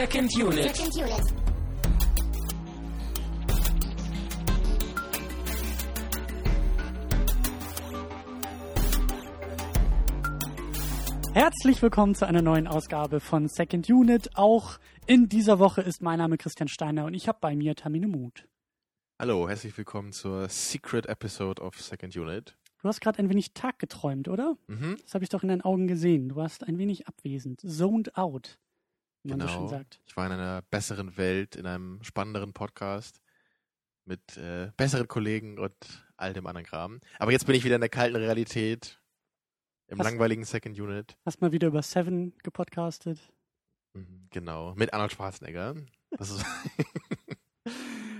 Second Unit. Second Unit. Herzlich willkommen zu einer neuen Ausgabe von Second Unit. Auch in dieser Woche ist mein Name Christian Steiner und ich habe bei mir Tamine Mut. Hallo, herzlich willkommen zur Secret Episode of Second Unit. Du hast gerade ein wenig Tag geträumt, oder? Mhm. Das habe ich doch in deinen Augen gesehen. Du warst ein wenig abwesend, zoned out, wie man so schön Genau. sagt. Ich war in einer besseren Welt, in einem spannenderen Podcast mit äh, besseren Kollegen und all dem anderen Kram. Aber jetzt bin ich wieder in der kalten Realität, im Was- langweiligen Second Unit. Hast mal wieder über Seven gepodcastet. Mhm, Genau, mit Arnold Schwarzenegger.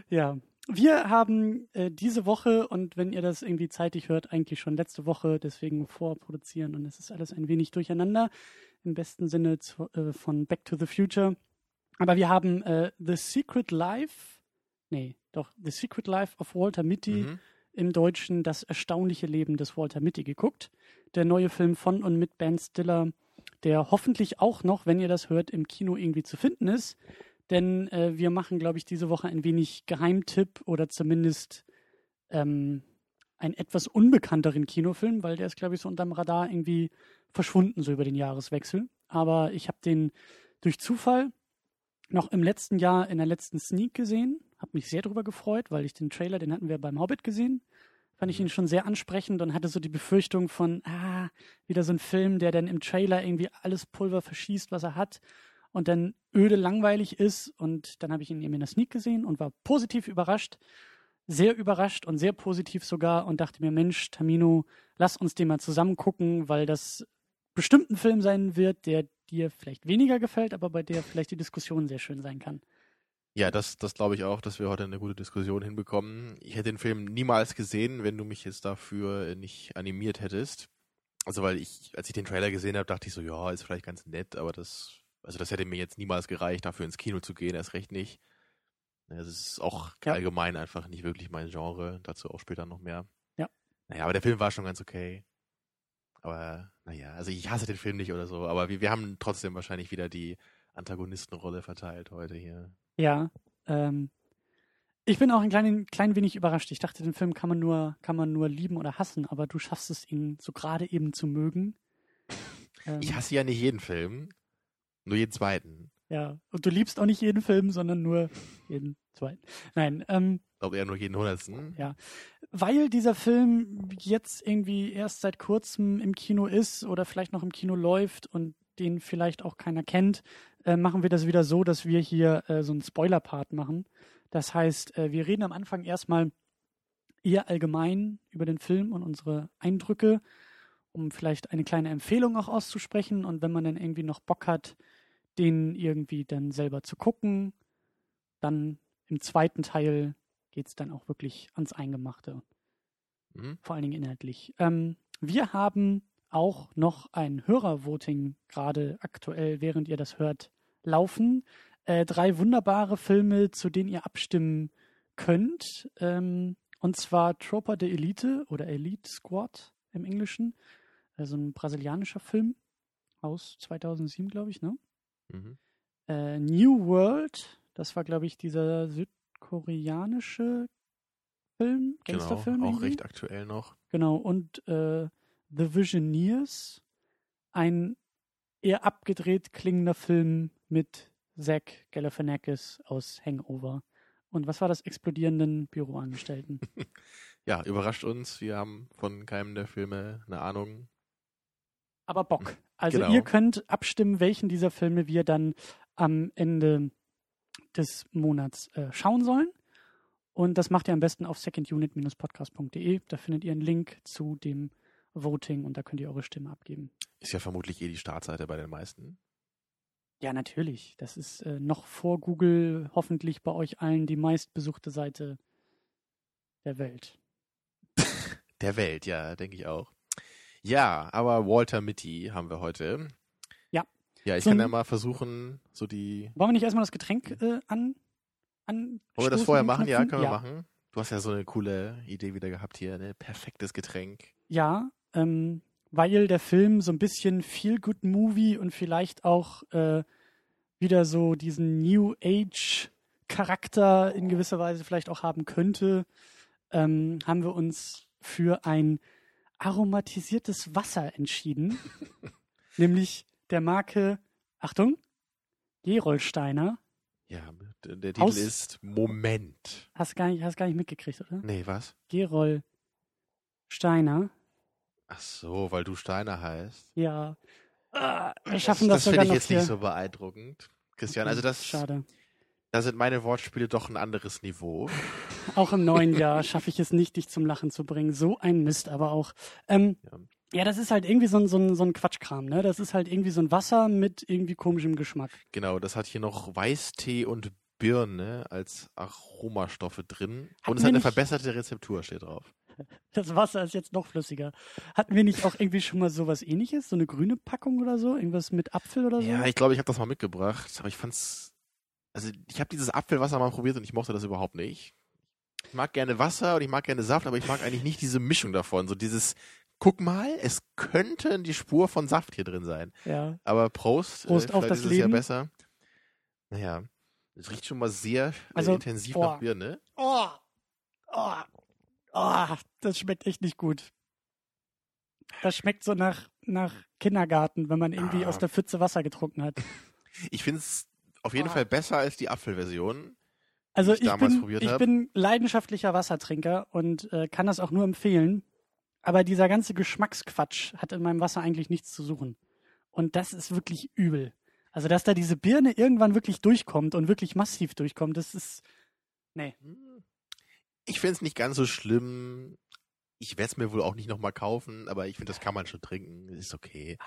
Ja, wir haben äh, diese Woche und wenn ihr das irgendwie zeitig hört, eigentlich schon letzte Woche, deswegen vorproduzieren und es ist alles ein wenig durcheinander, im besten Sinne zu, äh, von Back to the Future. Aber wir haben äh, The Secret Life, nee, doch, The Secret Life of Walter Mitty mhm. im Deutschen Das erstaunliche Leben des Walter Mitty geguckt. Der neue Film von und mit Ben Stiller, der hoffentlich auch noch, wenn ihr das hört, im Kino irgendwie zu finden ist. Denn äh, wir machen, glaube ich, diese Woche ein wenig Geheimtipp oder zumindest ähm, einen etwas unbekannteren Kinofilm, weil der ist, glaube ich, so unterm Radar irgendwie verschwunden, so über den Jahreswechsel. Aber ich habe den durch Zufall noch im letzten Jahr in der letzten Sneak gesehen. Habe mich sehr darüber gefreut, weil ich den Trailer, den hatten wir beim Hobbit gesehen. Fand ich ihn schon sehr ansprechend und hatte so die Befürchtung von, ah, wieder so ein Film, der dann im Trailer irgendwie alles Pulver verschießt, was er hat und dann öde langweilig ist. Und dann habe ich ihn eben in der Sneak gesehen und war positiv überrascht, sehr überrascht und sehr positiv sogar und dachte mir, Mensch, Tamino, lass uns den mal zusammen gucken, weil das bestimmt ein Film sein wird, der dir vielleicht weniger gefällt, aber bei der vielleicht die Diskussion sehr schön sein kann. Ja, das, das glaube ich auch, dass wir heute eine gute Diskussion hinbekommen. Ich hätte den Film niemals gesehen, wenn du mich jetzt dafür nicht animiert hättest. Also weil ich, als ich den Trailer gesehen habe, dachte ich so, ja, ist vielleicht ganz nett, aber das, also das hätte mir jetzt niemals gereicht, dafür ins Kino zu gehen, erst recht nicht. Es ist auch Ja. allgemein einfach nicht wirklich mein Genre, dazu auch später noch mehr. Ja. Naja, aber der Film war schon ganz okay. Aber, naja, also ich hasse den Film nicht oder so, aber wir, wir haben trotzdem wahrscheinlich wieder die Antagonistenrolle verteilt heute hier. Ja, ähm, ich bin auch ein klein, klein wenig überrascht. Ich dachte, den Film kann man nur, kann man nur lieben oder hassen, aber du schaffst es, ihn so gerade eben zu mögen. Ähm, Ich hasse ja nicht jeden Film, nur jeden zweiten. Ja, und du liebst auch nicht jeden Film, sondern nur jeden zweiten. Nein, ähm, Ich glaube eher nur jeden hundertsten. Ja. weil dieser Film jetzt irgendwie erst seit kurzem im Kino ist oder vielleicht noch im Kino läuft und den vielleicht auch keiner kennt, äh, machen wir das wieder so, dass wir hier äh, so einen Spoiler-Part machen. Das heißt, äh, wir reden am Anfang erstmal eher allgemein über den Film und unsere Eindrücke, um vielleicht eine kleine Empfehlung auch auszusprechen und wenn man dann irgendwie noch Bock hat, den irgendwie dann selber zu gucken, dann im zweiten Teil geht es dann auch wirklich ans Eingemachte, Mhm. vor allen Dingen inhaltlich. Ähm, wir haben auch noch ein Hörervoting gerade aktuell, während ihr das hört, laufen. Äh, drei wunderbare Filme, zu denen ihr abstimmen könnt. Ähm, und zwar Tropa de Elite oder Elite Squad im Englischen. Also ein brasilianischer Film aus 2007, glaube ich, ne? Mhm. äh, New World, das war, glaube ich, dieser südkoreanische Film, Genau, Gangsterfilm. auch irgendwie. recht aktuell noch. Genau, und äh, The Visioneers, ein eher abgedreht klingender Film mit Zach Galifianakis aus Hangover. Und was war das explodierenden Büroangestellten? Ja, überrascht uns. Wir haben von keinem der Filme eine Ahnung. Aber Bock. Also Genau. ihr könnt abstimmen, welchen dieser Filme wir dann am Ende des Monats äh, schauen sollen. Und das macht ihr am besten auf secondunit-podcast.de. Da findet ihr einen Link zu dem Voting und da könnt ihr eure Stimme abgeben. Ist ja vermutlich eh die Startseite bei den meisten. Ja, natürlich. Das ist äh, noch vor Google hoffentlich bei euch allen die meistbesuchte Seite der Welt. Der Welt, ja, denke ich auch. Ja, aber Walter Mitty haben wir heute. Ja. Ja, ich So kann ja mal versuchen, so die. Wollen wir nicht erstmal das Getränk äh, an, an Wollen wir das vorher machen? Ja, anknüpfen? können wir machen. Du hast ja so eine coole Idee wieder gehabt hier, ne? Perfektes Getränk. Ja, ähm, weil der Film so ein bisschen Feel Good Movie und vielleicht auch äh, wieder so diesen New Age Charakter in gewisser Weise vielleicht auch haben könnte, ähm, haben wir uns für ein aromatisiertes Wasser entschieden, nämlich der Marke, Achtung, Gerolsteiner. Ja, der, der Titel Aus- ist Moment. Hast gar nicht, hast gar nicht mitgekriegt, oder? Nee, was? Gerolsteiner. Ach so, weil du Steiner heißt. Ja. Ah, wir schaffen das, das sogar finde ich noch jetzt hier. nicht so beeindruckend. Christian, also das, Schade. da sind meine Wortspiele doch ein anderes Niveau. Auch im neuen Jahr schaffe ich es nicht, dich zum Lachen zu bringen. So ein Mist aber auch. Ähm, Ja. Ja, das ist halt irgendwie so ein, so, ein, so ein Quatschkram, ne? Das ist halt irgendwie so ein Wasser mit irgendwie komischem Geschmack. Genau, das hat hier noch Weißtee und Birne als Aromastoffe drin. Hatten und es hat eine verbesserte Rezeptur, steht drauf. Das Wasser ist jetzt noch flüssiger. Hatten wir nicht auch irgendwie schon mal sowas ähnliches? So eine grüne Packung oder so? Irgendwas mit Apfel oder so? Ja, ich glaube, ich habe das mal mitgebracht, aber ich fand's. Also, ich habe dieses Apfelwasser mal probiert und ich mochte das überhaupt nicht. Ich mag gerne Wasser und ich mag gerne Saft, aber ich mag eigentlich nicht diese Mischung davon. So dieses, guck mal, es könnte die Spur von Saft hier drin sein. ja. Aber Prost, Prost äh, auf das ist es ja Leben. besser. Naja, es riecht schon mal sehr äh, Also, intensiv boah. nach Birne. Oh, oh, oh, das schmeckt echt nicht gut. Das schmeckt so nach, nach Kindergarten, wenn man irgendwie Ah. aus der Pfütze Wasser getrunken hat. Ich finde es auf jeden Ah. Fall besser als die Apfelversion. Also ich ich, bin, ich bin leidenschaftlicher Wassertrinker und äh, kann das auch nur empfehlen. Aber dieser ganze Geschmacksquatsch hat in meinem Wasser eigentlich nichts zu suchen. Und das ist wirklich übel. Also, dass da diese Birne irgendwann wirklich durchkommt und wirklich massiv durchkommt, das ist. Nee. Ich finde es nicht ganz so schlimm. Ich werde es mir wohl auch nicht nochmal kaufen, aber ich finde, das kann man schon trinken. Ist okay.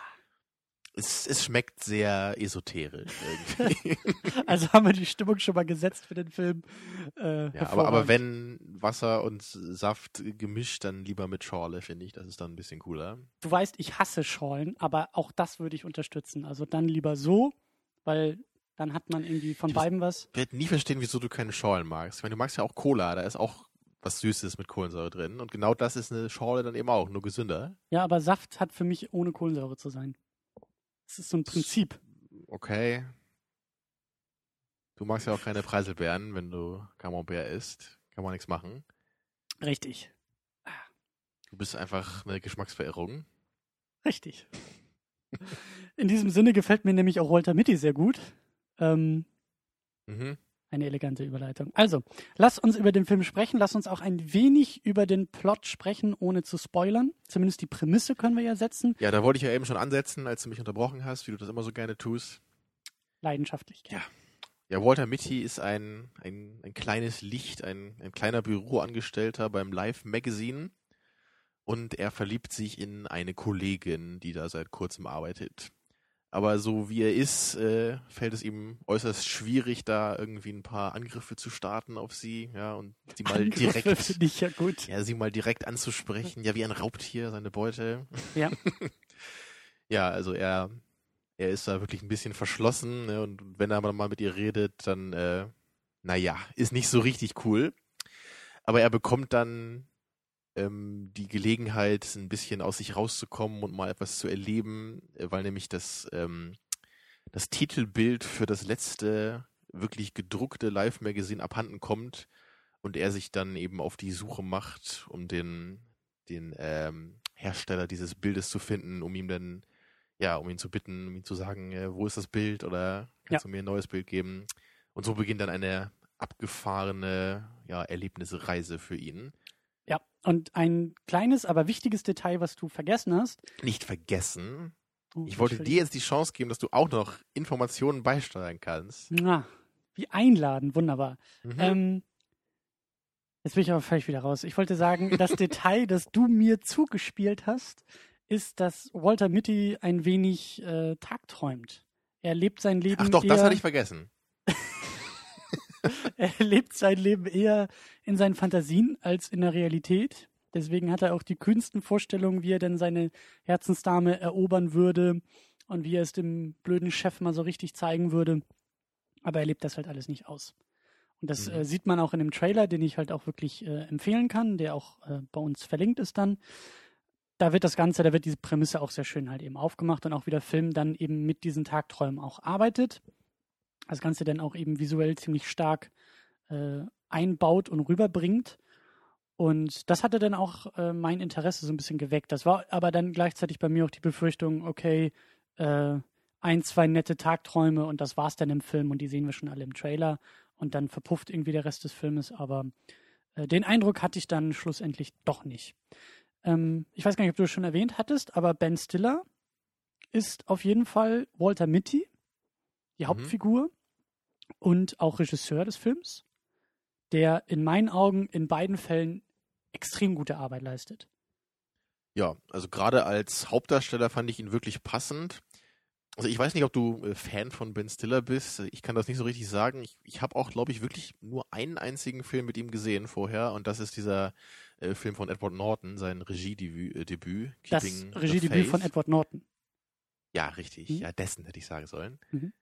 Es, es schmeckt sehr esoterisch irgendwie. Also haben wir die Stimmung schon mal gesetzt für den Film. Äh, ja, aber, aber wenn Wasser und Saft gemischt, dann lieber mit Schorle, finde ich. Das ist dann ein bisschen cooler. Du weißt, ich hasse Schorlen, aber auch das würde ich unterstützen. Also dann lieber so, weil dann hat man irgendwie von Ich beidem was. Ich werde nie verstehen, wieso du keine Schorlen magst. Ich meine, du magst ja auch Cola, da ist auch was Süßes mit Kohlensäure drin. Und genau das ist eine Schorle dann eben auch, nur gesünder. Ja, aber Saft hat für mich ohne Kohlensäure zu sein. Das ist so ein Prinzip. Okay. Du magst ja auch keine Preiselbeeren, wenn du Camembert isst. Kann man nichts machen. Richtig. Du bist einfach eine Geschmacksverirrung. Richtig. In diesem Sinne gefällt mir nämlich auch Walter Mitty sehr gut. Ähm, Mhm. Eine elegante Überleitung. Also, lass uns über den Film sprechen. Lass uns auch ein wenig über den Plot sprechen, ohne zu spoilern. Zumindest die Prämisse können wir ja setzen. Ja, da wollte ich ja eben schon ansetzen, als du mich unterbrochen hast, wie du das immer so gerne tust. Leidenschaftlich. gern. Ja, Walter Mitty ist ein, ein, ein kleines Licht, ein, ein kleiner Büroangestellter beim Live Magazine. Und er verliebt sich in eine Kollegin, die da seit kurzem arbeitet. Aber so wie er ist, äh, fällt es ihm äußerst schwierig, da irgendwie ein paar Angriffe zu starten auf sie, ja, und sie mal Angriffe direkt, ich ja gut. ja, sie mal direkt anzusprechen, ja, wie ein Raubtier, seine Beute. Ja. ja, also er, er ist da wirklich ein bisschen verschlossen, ne, und wenn er mal mit ihr redet, dann, äh, naja, ist nicht so richtig cool. Aber er bekommt dann ähm, die Gelegenheit, ein bisschen aus sich rauszukommen und mal etwas zu erleben, äh, weil nämlich das, ähm, das Titelbild für das letzte wirklich gedruckte Live-Magazin abhanden kommt und er sich dann eben auf die Suche macht, um den, den ähm, Hersteller dieses Bildes zu finden, um ihm dann, ja, um ihn zu bitten, um ihm zu sagen, äh, wo ist das Bild oder kannst du mir ein neues Bild geben? Und so beginnt dann eine abgefahrene, ja, Erlebnisreise für ihn. Ja. Und ein kleines, aber wichtiges Detail, was du vergessen hast. Nicht vergessen, Oh, ich wollte dir jetzt die Chance geben, dass du auch noch Informationen beisteuern kannst. Na, wie einladen, wunderbar. Mhm. Ähm, jetzt bin ich aber völlig wieder raus. Ich wollte sagen, das Detail, das du mir zugespielt hast, ist, dass Walter Mitty ein wenig äh, tagträumt. Er lebt sein Leben Ach doch, das hatte ich vergessen. er lebt sein Leben eher in seinen Fantasien als in der Realität. Deswegen hat er auch die kühnsten Vorstellungen, wie er denn seine Herzensdame erobern würde und wie er es dem blöden Chef mal so richtig zeigen würde. Aber er lebt das halt alles nicht aus. Und das Mhm. äh, sieht man auch in dem Trailer, den ich halt auch wirklich äh, empfehlen kann, der auch äh, bei uns verlinkt ist dann. Da wird das Ganze, da wird diese Prämisse auch sehr schön halt eben aufgemacht und auch wie der Film dann eben mit diesen Tagträumen auch arbeitet. Das Ganze dann auch eben visuell ziemlich stark äh, einbaut und rüberbringt. Und das hatte dann auch äh, mein Interesse so ein bisschen geweckt. Das war aber dann gleichzeitig bei mir auch die Befürchtung, okay, äh, ein, zwei nette Tagträume und das war's dann im Film und die sehen wir schon alle im Trailer und dann verpufft irgendwie der Rest des Filmes, aber äh, den Eindruck hatte ich dann schlussendlich doch nicht. Ähm, ich weiß gar nicht, ob du es schon erwähnt hattest, aber Ben Stiller ist auf jeden Fall Walter Mitty, die mhm. Hauptfigur und auch Regisseur des Films der in meinen Augen in beiden Fällen extrem gute Arbeit leistet. Ja, also gerade als Hauptdarsteller fand ich ihn wirklich passend. Also ich weiß nicht, ob du äh, Fan von Ben Stiller bist. Ich kann das nicht so richtig sagen. Ich, ich habe auch, glaube ich, wirklich nur einen einzigen Film mit ihm gesehen vorher und das ist dieser äh, Film von Edward Norton, sein Regiedebüt. Äh, Debüt, das Regiedebüt von Edward Norton. Ja, richtig. Mhm. Ja, dessen hätte ich sagen sollen. Mhm.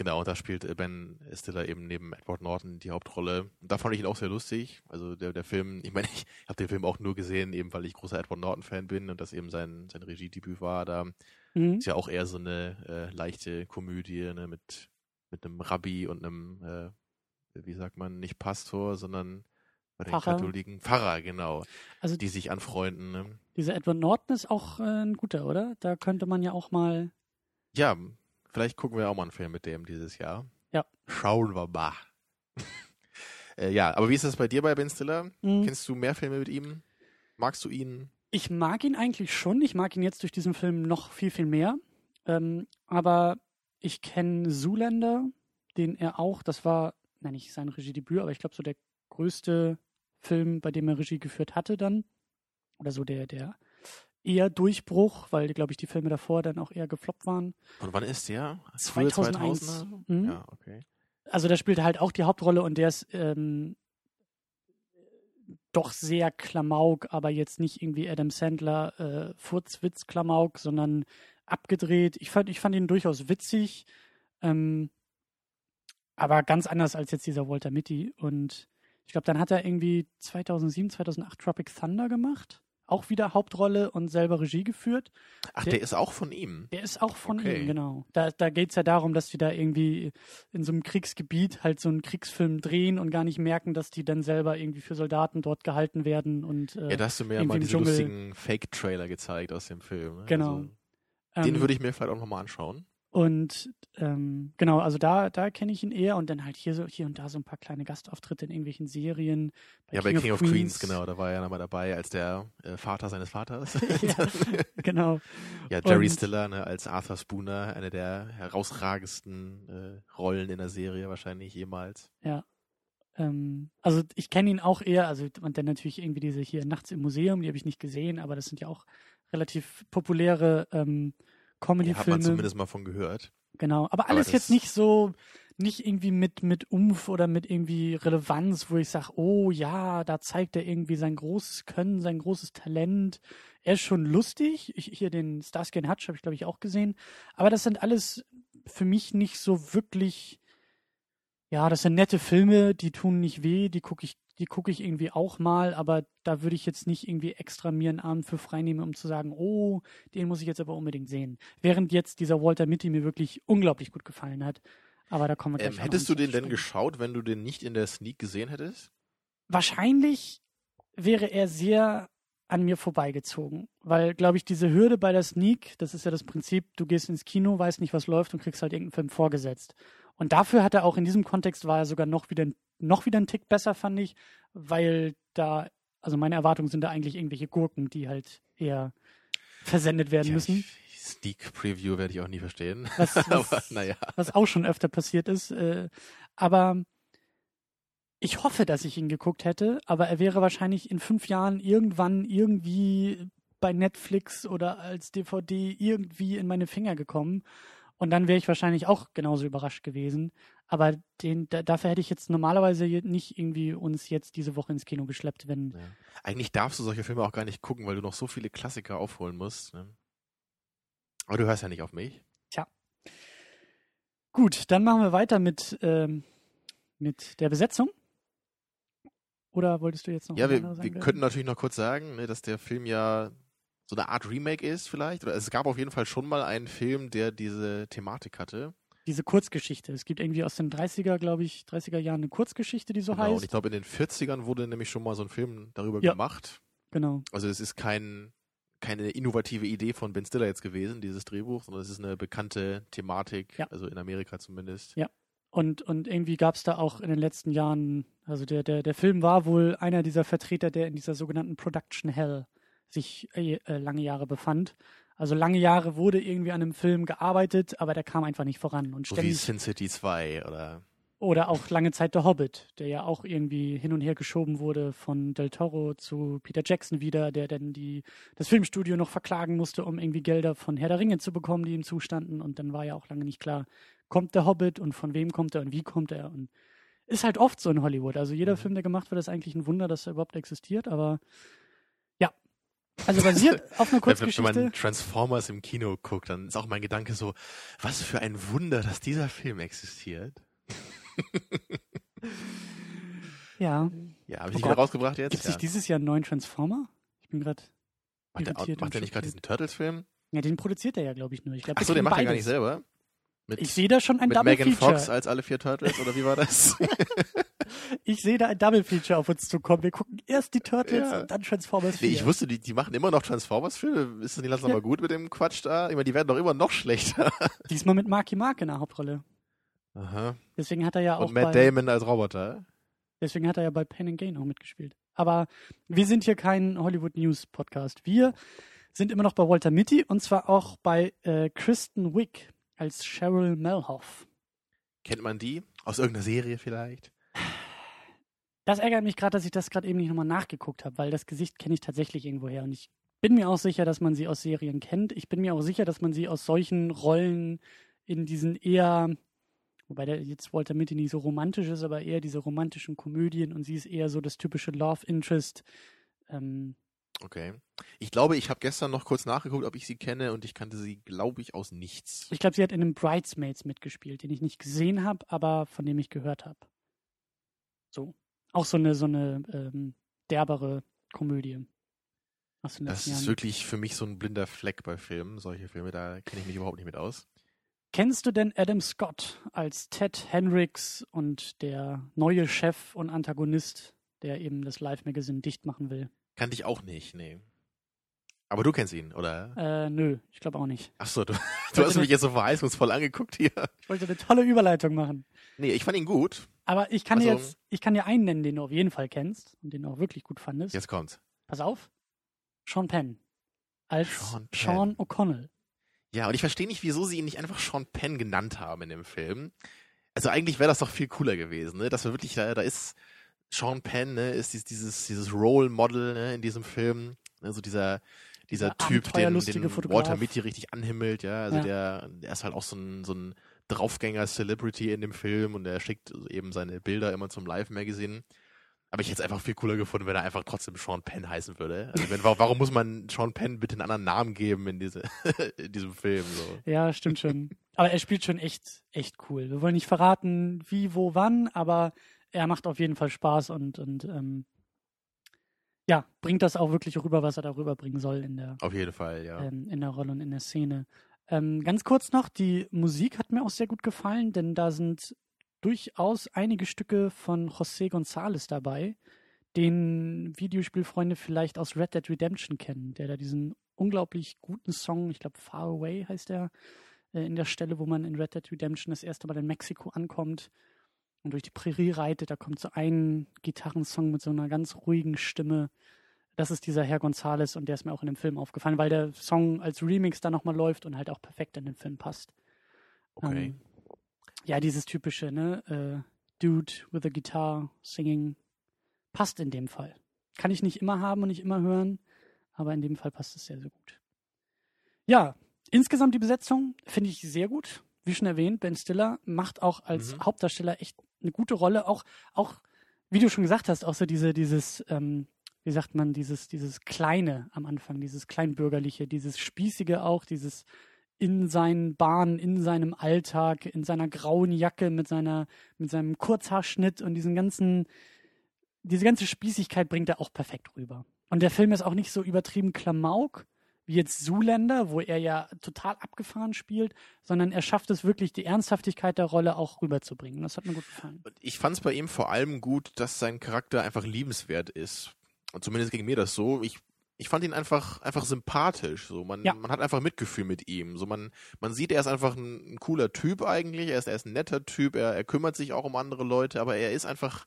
Genau, da spielt Ben Stiller eben neben Edward Norton die Hauptrolle. Da fand ich ihn auch sehr lustig. Also der, der Film, ich meine, ich habe den Film auch nur gesehen, eben weil ich großer Edward Norton-Fan bin und das eben sein, sein Regiedebüt war. Da mhm. ist ja auch eher so eine äh, leichte Komödie ne, mit, mit einem Rabbi und einem, äh, wie sagt man, nicht Pastor, sondern bei den Pfarrer. Katholiken Pfarrer, genau. Also die sich anfreunden. Ne? Dieser Edward Norton ist auch äh, ein guter, oder? Da könnte man ja auch mal. Ja, Vielleicht gucken wir auch mal einen Film mit dem dieses Jahr. Ja. Schauen wir mal. äh, ja, aber wie ist das bei dir bei Ben Stiller? Mhm. Kennst du mehr Filme mit ihm? Magst du ihn? Ich mag ihn eigentlich schon. Ich mag ihn jetzt durch diesen Film noch viel, viel mehr. Ähm, aber ich kenne Zoolander, den er auch, das war, nein, nicht sein Regiedebüt, aber ich glaube so der größte Film, bei dem er Regie geführt hatte dann. Oder so der, der eher Durchbruch, weil, glaube ich, die Filme davor dann auch eher gefloppt waren. Und wann ist der? 2001. Mhm. Ja, okay. Also der spielte halt auch die Hauptrolle und der ist ähm, doch sehr Klamauk, aber jetzt nicht irgendwie Adam Sandler äh, Furzwitz-Klamauk, sondern abgedreht. Ich fand, ich fand ihn durchaus witzig, ähm, aber ganz anders als jetzt dieser Walter Mitty. Und ich glaube, dann hat er irgendwie 2007, 2008 Tropic Thunder gemacht auch wieder Hauptrolle und selber Regie geführt. Ach, der, der ist auch von ihm? Der ist auch von okay. ihm, genau. Da, da geht es ja darum, dass die da irgendwie in so einem Kriegsgebiet halt so einen Kriegsfilm drehen und gar nicht merken, dass die dann selber irgendwie für Soldaten dort gehalten werden und äh, Ja, da hast du mir ja mal diesen Dschungel. lustigen Fake-Trailer gezeigt aus dem Film. Ne? Genau. Also, den ähm, würde ich mir vielleicht auch nochmal anschauen. Und ähm, genau, also da, da kenne ich ihn eher und dann halt hier so hier und da so ein paar kleine Gastauftritte in irgendwelchen Serien. Bei ja, King bei King of, of Queens. Queens. genau, da war er ja nochmal dabei als der äh, Vater seines Vaters. ja, genau. Ja, Jerry und, Stiller ne, als Arthur Spooner, eine der herausragendsten äh, Rollen in der Serie wahrscheinlich jemals. Ja. Ähm, also ich kenne ihn auch eher, also und dann natürlich irgendwie diese hier Nachts im Museum, die habe ich nicht gesehen, aber das sind ja auch relativ populäre ähm, Comedy-Filme. Ja, hat man zumindest mal von gehört. Genau, aber alles aber jetzt nicht so, nicht irgendwie mit, mit Umf oder mit irgendwie Relevanz, wo ich sage, oh ja, da zeigt er irgendwie sein großes Können, sein großes Talent. Er ist schon lustig. Ich, hier den Starsky Hutch habe ich, glaube ich, auch gesehen. Aber das sind alles für mich nicht so wirklich, ja, das sind nette Filme, die tun nicht weh, die gucke ich die gucke ich irgendwie auch mal, aber da würde ich jetzt nicht irgendwie extra mir einen Abend für freinehmen, um zu sagen, oh, den muss ich jetzt aber unbedingt sehen. Während jetzt dieser Walter Mitty mir wirklich unglaublich gut gefallen hat. Aber da kommen wir gleich ähm, Hättest du den denn geschaut, wenn du den nicht in der Sneak gesehen hättest? Wahrscheinlich wäre er sehr an mir vorbeigezogen. Weil, glaube ich, diese Hürde bei der Sneak, das ist ja das Prinzip, du gehst ins Kino, weißt nicht, was läuft und kriegst halt irgendeinen Film vorgesetzt. Und dafür hat er auch in diesem Kontext war er sogar noch wieder, noch wieder einen Tick besser, fand ich, weil da, also meine Erwartungen sind da eigentlich irgendwelche Gurken, die halt eher versendet werden ja, müssen. Sneak Preview werde ich auch nie verstehen. Was, was, aber, naja. was auch schon öfter passiert ist. Äh, aber ich hoffe, dass ich ihn geguckt hätte, aber er wäre wahrscheinlich in fünf Jahren irgendwann irgendwie bei Netflix oder als DVD irgendwie in meine Finger gekommen. Und dann wäre ich wahrscheinlich auch genauso überrascht gewesen. Aber den, da, dafür hätte ich jetzt normalerweise nicht irgendwie uns jetzt diese Woche ins Kino geschleppt, wenn. Ja. Eigentlich darfst du solche Filme auch gar nicht gucken, weil du noch so viele Klassiker aufholen musst. Ne? Aber du hörst ja nicht auf mich. Tja. Gut, dann machen wir weiter mit, ähm, mit der Besetzung. Oder wolltest du jetzt noch Ja, wir, wir könnten natürlich noch kurz sagen, ne, dass der Film ja so eine Art Remake ist vielleicht. Oder es gab auf jeden Fall schon mal einen Film, der diese Thematik hatte. diese Kurzgeschichte. Es gibt irgendwie aus den 30er, glaube ich, 30er Jahren eine Kurzgeschichte, die so genau, und heißt. ich glaube, in den 40ern wurde nämlich schon mal so ein Film darüber Ja. gemacht. Genau. Also es ist kein, keine innovative Idee von Ben Stiller jetzt gewesen, dieses Drehbuch, sondern es ist eine bekannte Thematik, Ja. also in Amerika zumindest. Ja. Und, und irgendwie gab es da auch in den letzten Jahren, also der, der, der Film war wohl einer dieser Vertreter, der in dieser sogenannten Production Hell sich äh, äh, lange Jahre befand. Also lange Jahre wurde irgendwie an einem Film gearbeitet, aber der kam einfach nicht voran. Und So wie ständig, Sin City 2 oder oder auch lange Zeit der Hobbit, der ja auch irgendwie hin und her geschoben wurde von Del Toro zu Peter Jackson wieder, der dann die, das Filmstudio noch verklagen musste, um irgendwie Gelder von Herr der Ringe zu bekommen, die ihm zustanden. Und dann war ja auch lange nicht klar, kommt der Hobbit und von wem kommt er und wie kommt er. Und ist halt oft so in Hollywood. Also jeder Mhm. Film, der gemacht wird, ist eigentlich ein Wunder, dass er überhaupt existiert. Aber ja, also basiert auf einer Wenn, wenn Kurzgeschichte. man Transformers im Kino guckt, dann ist auch mein Gedanke so, was für ein Wunder, dass dieser Film existiert. Ja, Ja, habe Oh ich Gott. wieder rausgebracht jetzt? gibt es Ja. nicht dieses Jahr einen neuen Transformer? Ich bin gerade. Macht der, macht der nicht gerade diesen Turtles-Film? Ja, den produziert er ja, glaube ich, nur. Ich glaub, Achso, den macht er gar nicht selber. Mit, Ich sehe da schon ein mit Double Megan Feature. Fox als alle vier Turtles, oder wie war das? Ich sehe da ein Double Feature auf uns zukommen. Wir gucken erst die Turtles Ja. und dann Transformers 4. nee, ich wusste, die, die machen immer noch Transformers-Filme. Ist das nicht langsam Ja. mal gut mit dem Quatsch da? Ich meine, die werden doch immer noch schlechter. Diesmal mit Marky Mark in der Hauptrolle. Aha. Deswegen hat er ja auch Und Matt bei, Damon als Roboter. deswegen hat er ja bei Pain and Gain auch mitgespielt. Aber wir sind hier kein Hollywood News Podcast. Wir sind immer noch bei Walter Mitty und zwar auch bei äh, Kristen Wiig als Cheryl Melhoff. Kennt man die? Aus irgendeiner Serie vielleicht? Das ärgert mich gerade, dass ich das gerade eben nicht nochmal nachgeguckt habe, weil das Gesicht kenne ich tatsächlich irgendwoher und ich bin mir auch sicher, dass man sie aus Serien kennt. Ich bin mir auch sicher, dass man sie aus solchen Rollen in diesen eher, wobei der jetzt Walter Mitty nicht so romantisch ist, aber eher diese romantischen Komödien und sie ist eher so das typische Love Interest. Ähm, Okay. Ich glaube, ich habe gestern noch kurz nachgeguckt, ob ich sie kenne und ich kannte sie, glaube ich, aus nichts. ich glaube, sie hat in einem Bridesmaids mitgespielt, den ich nicht gesehen habe, aber von dem ich gehört habe. So. Auch so eine, so eine ähm, derbere Komödie. Aus den Das ist Jahren. wirklich für mich so ein blinder Fleck bei Filmen. Solche Filme, da kenne ich mich überhaupt nicht mit aus. Kennst du denn Adam Scott als Ted Hendricks und der neue Chef und Antagonist, der eben das Live-Magazin dicht machen will? Kannte ich auch nicht, nee. Aber du kennst ihn, oder? Äh, nö, ich glaube auch nicht. Achso, du, du hast mich jetzt so verheißungsvoll angeguckt hier. Ich wollte eine tolle Überleitung machen. Nee, ich fand ihn gut. Aber ich kann dir Also- jetzt, ich kann dir einen nennen, den du auf jeden Fall kennst und den du auch wirklich gut fandest. Jetzt kommt's. Pass auf. Sean Penn. Als Sean Penn. Sean O'Connell. Ja, und ich verstehe nicht, wieso sie ihn nicht einfach Sean Penn genannt haben in dem Film. Also eigentlich wäre das doch viel cooler gewesen, ne? Dass wir wirklich, da, da ist Sean Penn, ne, ist dieses, dieses, dieses Role Model, ne, in diesem Film. Ne, so dieser, dieser Typ, den, den. Walter Mitty richtig anhimmelt, ja. Also Ja. der, der ist halt auch so ein, so ein Draufgänger-Celebrity in dem Film und der schickt eben seine Bilder immer zum Live-Magazin. Aber ich hätte es einfach viel cooler gefunden, wenn er einfach trotzdem Sean Penn heißen würde. Also wenn, warum muss man Sean Penn bitte einen anderen Namen geben in, diese, in diesem Film? So. Ja, stimmt schon. aber er spielt schon echt, echt cool. Wir wollen nicht verraten, wie, wo, wann, aber er macht auf jeden Fall Spaß und, und ähm, ja, bringt das auch wirklich rüber, was er darüber bringen soll in der, Auf jeden Fall, ja. ähm, in der Rolle und in der Szene. Ähm, ganz kurz noch, die Musik hat mir auch sehr gut gefallen, denn da sind durchaus einige Stücke von José González dabei, den Videospielfreunde vielleicht aus Red Dead Redemption kennen, der da diesen unglaublich guten Song, ich glaube Far Away heißt er, äh, in der Stelle, wo man in Red Dead Redemption das erste Mal in Mexiko ankommt und durch die Prärie reitet, da kommt so ein Gitarrensong mit so einer ganz ruhigen Stimme. Das ist dieser Herr González und der ist mir auch in dem Film aufgefallen, weil der Song als Remix da nochmal läuft und halt auch perfekt in den Film passt. Okay. Ähm, ja, dieses typische, ne? Äh, Dude with a guitar singing passt in dem Fall. Kann ich nicht immer haben und nicht immer hören, aber in dem Fall passt es sehr, sehr gut. Ja, insgesamt die Besetzung finde ich sehr gut. Wie schon erwähnt, Ben Stiller macht auch als Mhm. Hauptdarsteller echt eine gute Rolle. Auch, auch, wie du schon gesagt hast, auch so diese, dieses, ähm, wie sagt man, dieses, dieses Kleine am Anfang, dieses Kleinbürgerliche, dieses Spießige auch, dieses in seinen Bahnen, in seinem Alltag, in seiner grauen Jacke mit seiner, mit seinem Kurzhaarschnitt und diesen ganzen, diese ganze Spießigkeit bringt er auch perfekt rüber. Und der Film ist auch nicht so übertrieben Klamauk, wie jetzt Zoolander, wo er ja total abgefahren spielt, sondern er schafft es wirklich, die Ernsthaftigkeit der Rolle auch rüberzubringen. Das hat mir gut gefallen. Ich fand es bei ihm vor allem gut, dass sein Charakter einfach liebenswert ist. Und zumindest ging mir das so. Ich ich fand ihn einfach einfach sympathisch. So man ja. man hat einfach Mitgefühl mit ihm. So man man sieht, er ist einfach ein, ein cooler Typ eigentlich. Er ist er ist ein netter Typ. Er er kümmert sich auch um andere Leute, aber er ist einfach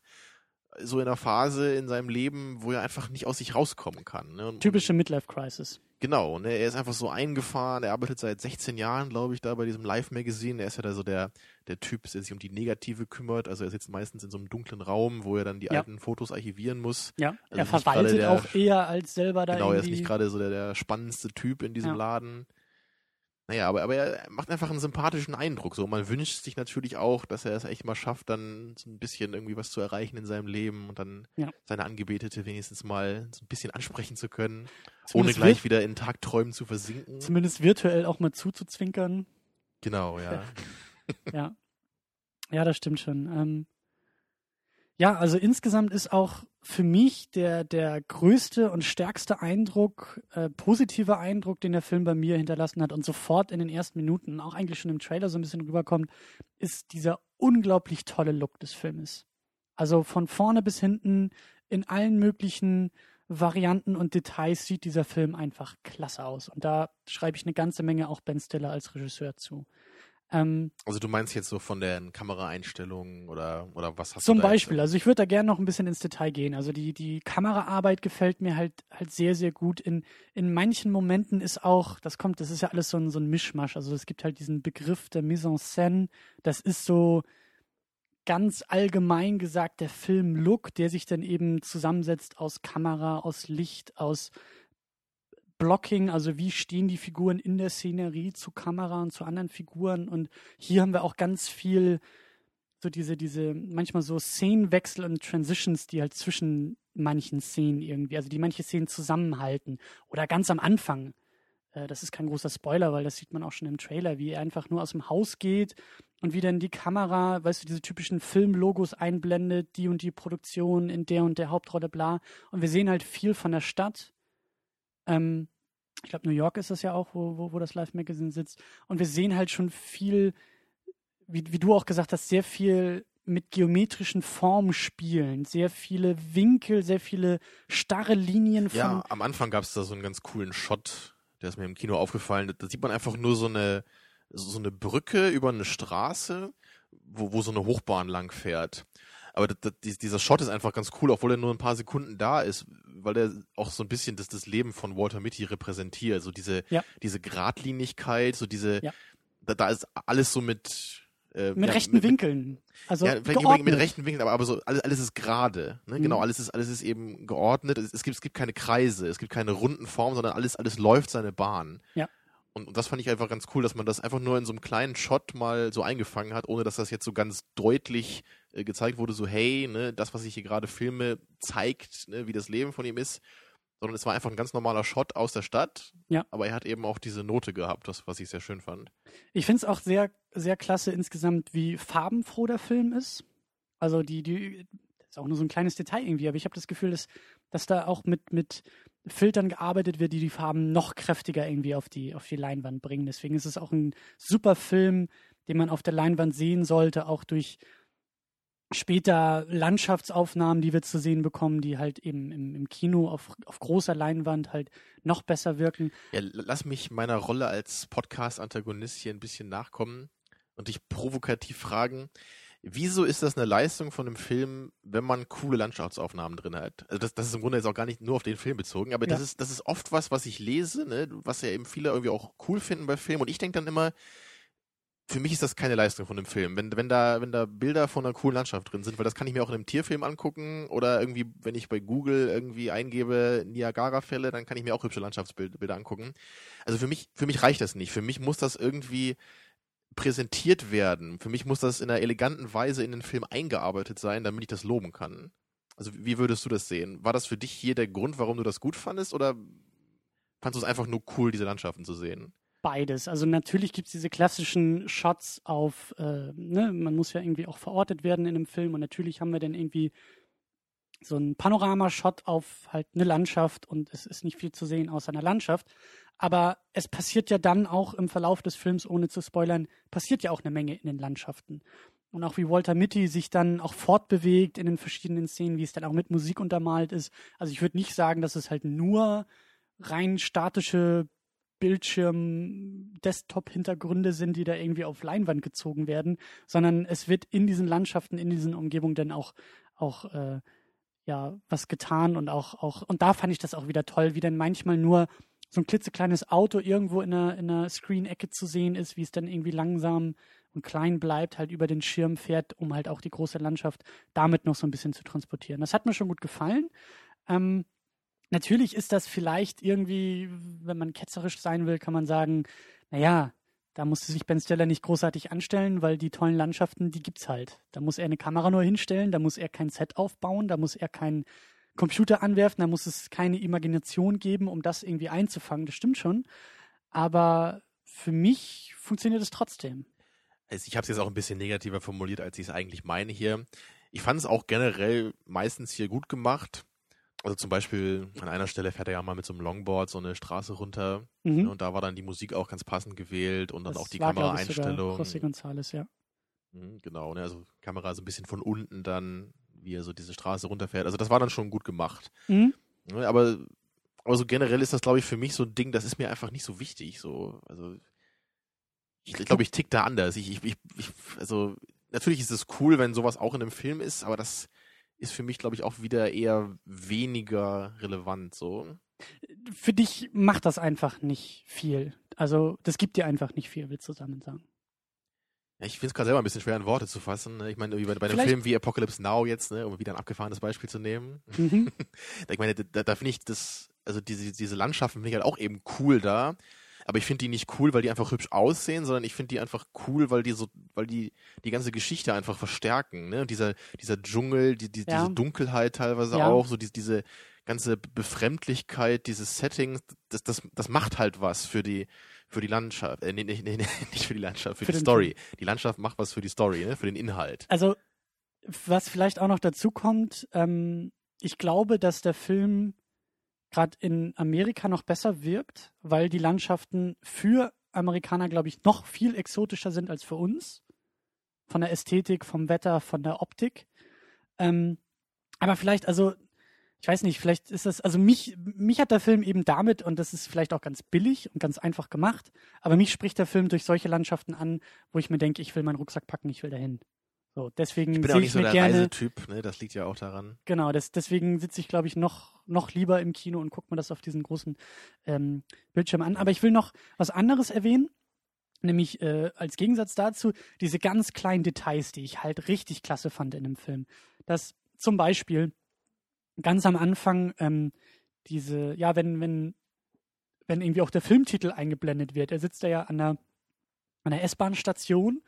so in einer Phase in seinem Leben, wo er einfach nicht aus sich rauskommen kann. Ne? Typische Midlife-Crisis. Genau, ne? er ist einfach so eingefahren, er arbeitet seit 16 Jahren, glaube ich, da bei diesem Live-Magazin. Er ist ja da so der, der Typ, der sich um die Negative kümmert. Also er sitzt meistens in so einem dunklen Raum, wo er dann die ja. alten Fotos archivieren muss. Ja, also er verwaltet der, auch eher als selber da Genau, er ist nicht gerade so der, der spannendste Typ in diesem ja. Laden. Naja, aber, aber er macht einfach einen sympathischen Eindruck. So, man wünscht sich natürlich auch, dass er es echt mal schafft, dann so ein bisschen irgendwie was zu erreichen in seinem Leben und dann ja. seine Angebetete wenigstens mal so ein bisschen ansprechen zu können, zumindest ohne gleich wieder in Tagträumen zu versinken. Zumindest virtuell auch mal zuzuzwinkern. Genau, ja. ja. Ja, das stimmt schon. Ähm, ja, also insgesamt ist auch für mich der, der größte und stärkste Eindruck, äh, positive Eindruck, den der Film bei mir hinterlassen hat und sofort in den ersten Minuten, auch eigentlich schon im Trailer so ein bisschen rüberkommt, ist dieser unglaublich tolle Look des Filmes. Also von vorne bis hinten in allen möglichen Varianten und Details sieht dieser Film einfach klasse aus. Und da schreibe ich eine ganze Menge auch Ben Stiller als Regisseur zu. Ähm, also du meinst jetzt so von den Kameraeinstellungen oder, oder was hast zum du Zum Beispiel, also ich würde da gerne noch ein bisschen ins Detail gehen. Also die, die Kameraarbeit gefällt mir halt halt sehr, sehr gut. In, in manchen Momenten ist auch, das kommt, das ist ja alles so ein, so ein Mischmasch. Also es gibt halt diesen Begriff der Mise en scène. Das ist so ganz allgemein gesagt der Filmlook, der sich dann eben zusammensetzt aus Kamera, aus Licht, aus Blocking, also wie stehen die Figuren in der Szenerie zu Kamera und zu anderen Figuren. Und hier haben wir auch ganz viel so diese, diese, manchmal so Szenenwechsel und Transitions, die halt zwischen manchen Szenen irgendwie, also die manche Szenen zusammenhalten. Oder ganz am Anfang, äh, das ist kein großer Spoiler, weil das sieht man auch schon im Trailer, wie er einfach nur aus dem Haus geht und wie dann die Kamera, weißt du, diese typischen Filmlogos einblendet, die und die Produktion in der und der Hauptrolle, bla. Und wir sehen halt viel von der Stadt. Ähm, ich glaube, New York ist das ja auch, wo, wo, wo das Live Magazine sitzt. Und wir sehen halt schon viel, wie, wie du auch gesagt hast, sehr viel mit geometrischen Formen spielen, sehr viele Winkel, sehr viele starre Linien. Von ja, am Anfang gab es da so einen ganz coolen Shot, der ist mir im Kino aufgefallen. Da sieht man einfach nur so eine so eine Brücke über eine Straße, wo, wo so eine Hochbahn lang fährt. Aber das, das, dieser Shot ist einfach ganz cool, obwohl er nur ein paar Sekunden da ist, weil er auch so ein bisschen das, das Leben von Walter Mitty repräsentiert. So diese, ja. diese Gradlinigkeit, so diese, ja. da, da ist alles so mit, äh, mit ja, rechten mit, Winkeln. Also ja, mit, mit rechten Winkeln, aber, aber so alles, alles ist gerade. Ne? Genau, mhm. Genau, alles ist alles ist eben geordnet. Es, es, gibt es gibt keine Kreise, es gibt keine runden Formen, sondern alles alles läuft seine Bahn. Ja. Und, und das fand ich einfach ganz cool, dass man das einfach nur in so einem kleinen Shot mal so eingefangen hat, ohne dass das jetzt so ganz deutlich äh, gezeigt wurde, so hey, ne, das, was ich hier gerade filme, zeigt, ne, wie das Leben von ihm ist, sondern es war einfach ein ganz normaler Shot aus der Stadt. Ja. Aber er hat eben auch diese Note gehabt, das, was ich sehr schön fand. Ich finde es auch sehr, sehr klasse insgesamt, wie farbenfroh der Film ist. Also die, die, das ist auch nur so ein kleines Detail irgendwie, aber ich habe das Gefühl, dass, dass da auch mit, mit Filtern gearbeitet wird, die die Farben noch kräftiger irgendwie auf die, auf die Leinwand bringen. Deswegen ist es auch ein super Film, den man auf der Leinwand sehen sollte, auch durch später Landschaftsaufnahmen, die wir zu sehen bekommen, die halt eben im, im Kino auf, auf großer Leinwand halt noch besser wirken. Ja, lass mich meiner Rolle als Podcast-Antagonist hier ein bisschen nachkommen und dich provokativ fragen. Wieso ist das eine Leistung von einem Film, wenn man coole Landschaftsaufnahmen drin hat? Also das, das ist im Grunde jetzt auch gar nicht nur auf den Film bezogen, aber ja. das ist das ist oft was, was ich lese, ne, was ja eben viele irgendwie auch cool finden bei Filmen. Und ich denke dann immer, für mich ist das keine Leistung von einem Film. Wenn, wenn, da, wenn da Bilder von einer coolen Landschaft drin sind, weil das kann ich mir auch in einem Tierfilm angucken oder irgendwie, wenn ich bei Google irgendwie eingebe Niagara-Fälle, dann kann ich mir auch hübsche Landschaftsbilder angucken. Also für mich, für mich reicht das nicht. Für mich muss das irgendwie präsentiert werden. Für mich muss das in einer eleganten Weise in den Film eingearbeitet sein, damit ich das loben kann. Also wie würdest du das sehen? War das für dich hier der Grund, warum du das gut fandest oder fandest du es einfach nur cool, diese Landschaften zu sehen? Beides. Also natürlich gibt es diese klassischen Shots auf, äh, ne, man muss ja irgendwie auch verortet werden in einem Film und natürlich haben wir dann irgendwie so einen Panoramashot auf halt eine Landschaft und es ist nicht viel zu sehen außer einer Landschaft. Aber es passiert ja dann auch im Verlauf des Films, ohne zu spoilern, passiert ja auch eine Menge in den Landschaften. Und auch wie Walter Mitty sich dann auch fortbewegt in den verschiedenen Szenen, wie es dann auch mit Musik untermalt ist. Also ich würde nicht sagen, dass es halt nur rein statische Bildschirm-Desktop-Hintergründe sind, die da irgendwie auf Leinwand gezogen werden, sondern es wird in diesen Landschaften, in diesen Umgebungen dann auch, auch äh, ja, was getan und auch, auch, und da fand ich das auch wieder toll, wie dann manchmal nur so ein klitzekleines Auto irgendwo in einer, in einer Screen-Ecke zu sehen ist, wie es dann irgendwie langsam und klein bleibt, halt über den Schirm fährt, um halt auch die große Landschaft damit noch so ein bisschen zu transportieren. Das hat mir schon gut gefallen. Ähm, natürlich ist das vielleicht irgendwie, wenn man ketzerisch sein will, kann man sagen, naja, da musste sich Ben Stiller nicht großartig anstellen, weil die tollen Landschaften, die gibt's halt. Da muss er eine Kamera nur hinstellen, da muss er kein Set aufbauen, da muss er keinen Computer anwerfen, da muss es keine Imagination geben, um das irgendwie einzufangen. Das stimmt schon. Aber für mich funktioniert es trotzdem also ich habe es jetzt auch ein bisschen negativer formuliert, als ich es eigentlich meine hier. Ich fand es auch generell meistens hier gut gemacht. Also zum Beispiel an einer Stelle fährt er ja mal mit so einem Longboard so eine Straße runter mhm. und da war dann die Musik auch ganz passend gewählt und dann das auch die Kameraeinstellung. José González, ja. Mhm, genau, ne? also Kamera so ein bisschen von unten dann, wie er so diese Straße runterfährt. Also das war dann schon gut gemacht. Mhm. Ne, aber, aber so generell ist das, glaube ich, für mich so ein Ding, das ist mir einfach nicht so wichtig. So, also ich glaube, ich tick da anders. Ich, ich, ich, also natürlich ist es cool, wenn sowas auch in einem Film ist, aber das ist für mich, glaube ich, auch wieder eher weniger relevant. So. Für dich macht das einfach nicht viel. Also das gibt dir einfach nicht viel, willst du zusammen sagen. Ich finde es gerade selber ein bisschen schwer in Worte zu fassen. Ne? Ich meine, bei, bei einem Film wie Apocalypse Now jetzt, ne, um wieder ein abgefahrenes Beispiel zu nehmen. Mhm. ich meine, da, da finde ich das, also diese, diese Landschaften finde ich halt auch eben cool da aber ich finde die nicht cool, weil die einfach hübsch aussehen, sondern ich finde die einfach cool, weil die so, weil die die ganze Geschichte einfach verstärken. Ne? dieser dieser Dschungel, die, die ja. diese Dunkelheit teilweise ja. auch, so die, diese ganze Befremdlichkeit dieses Settings, das, das, das macht halt was für die für die Landschaft, äh, nee, nee, nee, nicht für die Landschaft, für, für die Story. Film. Die Landschaft macht was für die Story, ne? für den Inhalt. Also was vielleicht auch noch dazu kommt, ähm, ich glaube, dass der Film gerade in Amerika noch besser wirkt, weil die Landschaften für Amerikaner, glaube ich, noch viel exotischer sind als für uns. Von der Ästhetik, vom Wetter, von der Optik. Ähm, aber vielleicht, also, ich weiß nicht, vielleicht ist das, also mich, mich hat der Film eben damit, und das ist vielleicht auch ganz billig und ganz einfach gemacht, aber mich spricht der Film durch solche Landschaften an, wo ich mir denke, ich will meinen Rucksack packen, ich will dahin. So, deswegen ich bin auch nicht so der gerne, Reisetyp, ne? Das liegt ja auch daran. Genau, das, deswegen sitze ich, glaube ich, noch, noch lieber im Kino und gucke mir das auf diesen großen ähm, Bildschirm an. Aber ich will noch was anderes erwähnen, nämlich äh, als Gegensatz dazu diese ganz kleinen Details, die ich halt richtig klasse fand in dem Film. Dass zum Beispiel ganz am Anfang ähm, diese, ja, wenn, wenn, wenn irgendwie auch der Filmtitel eingeblendet wird, er sitzt da ja an der, an der S-Bahn-Station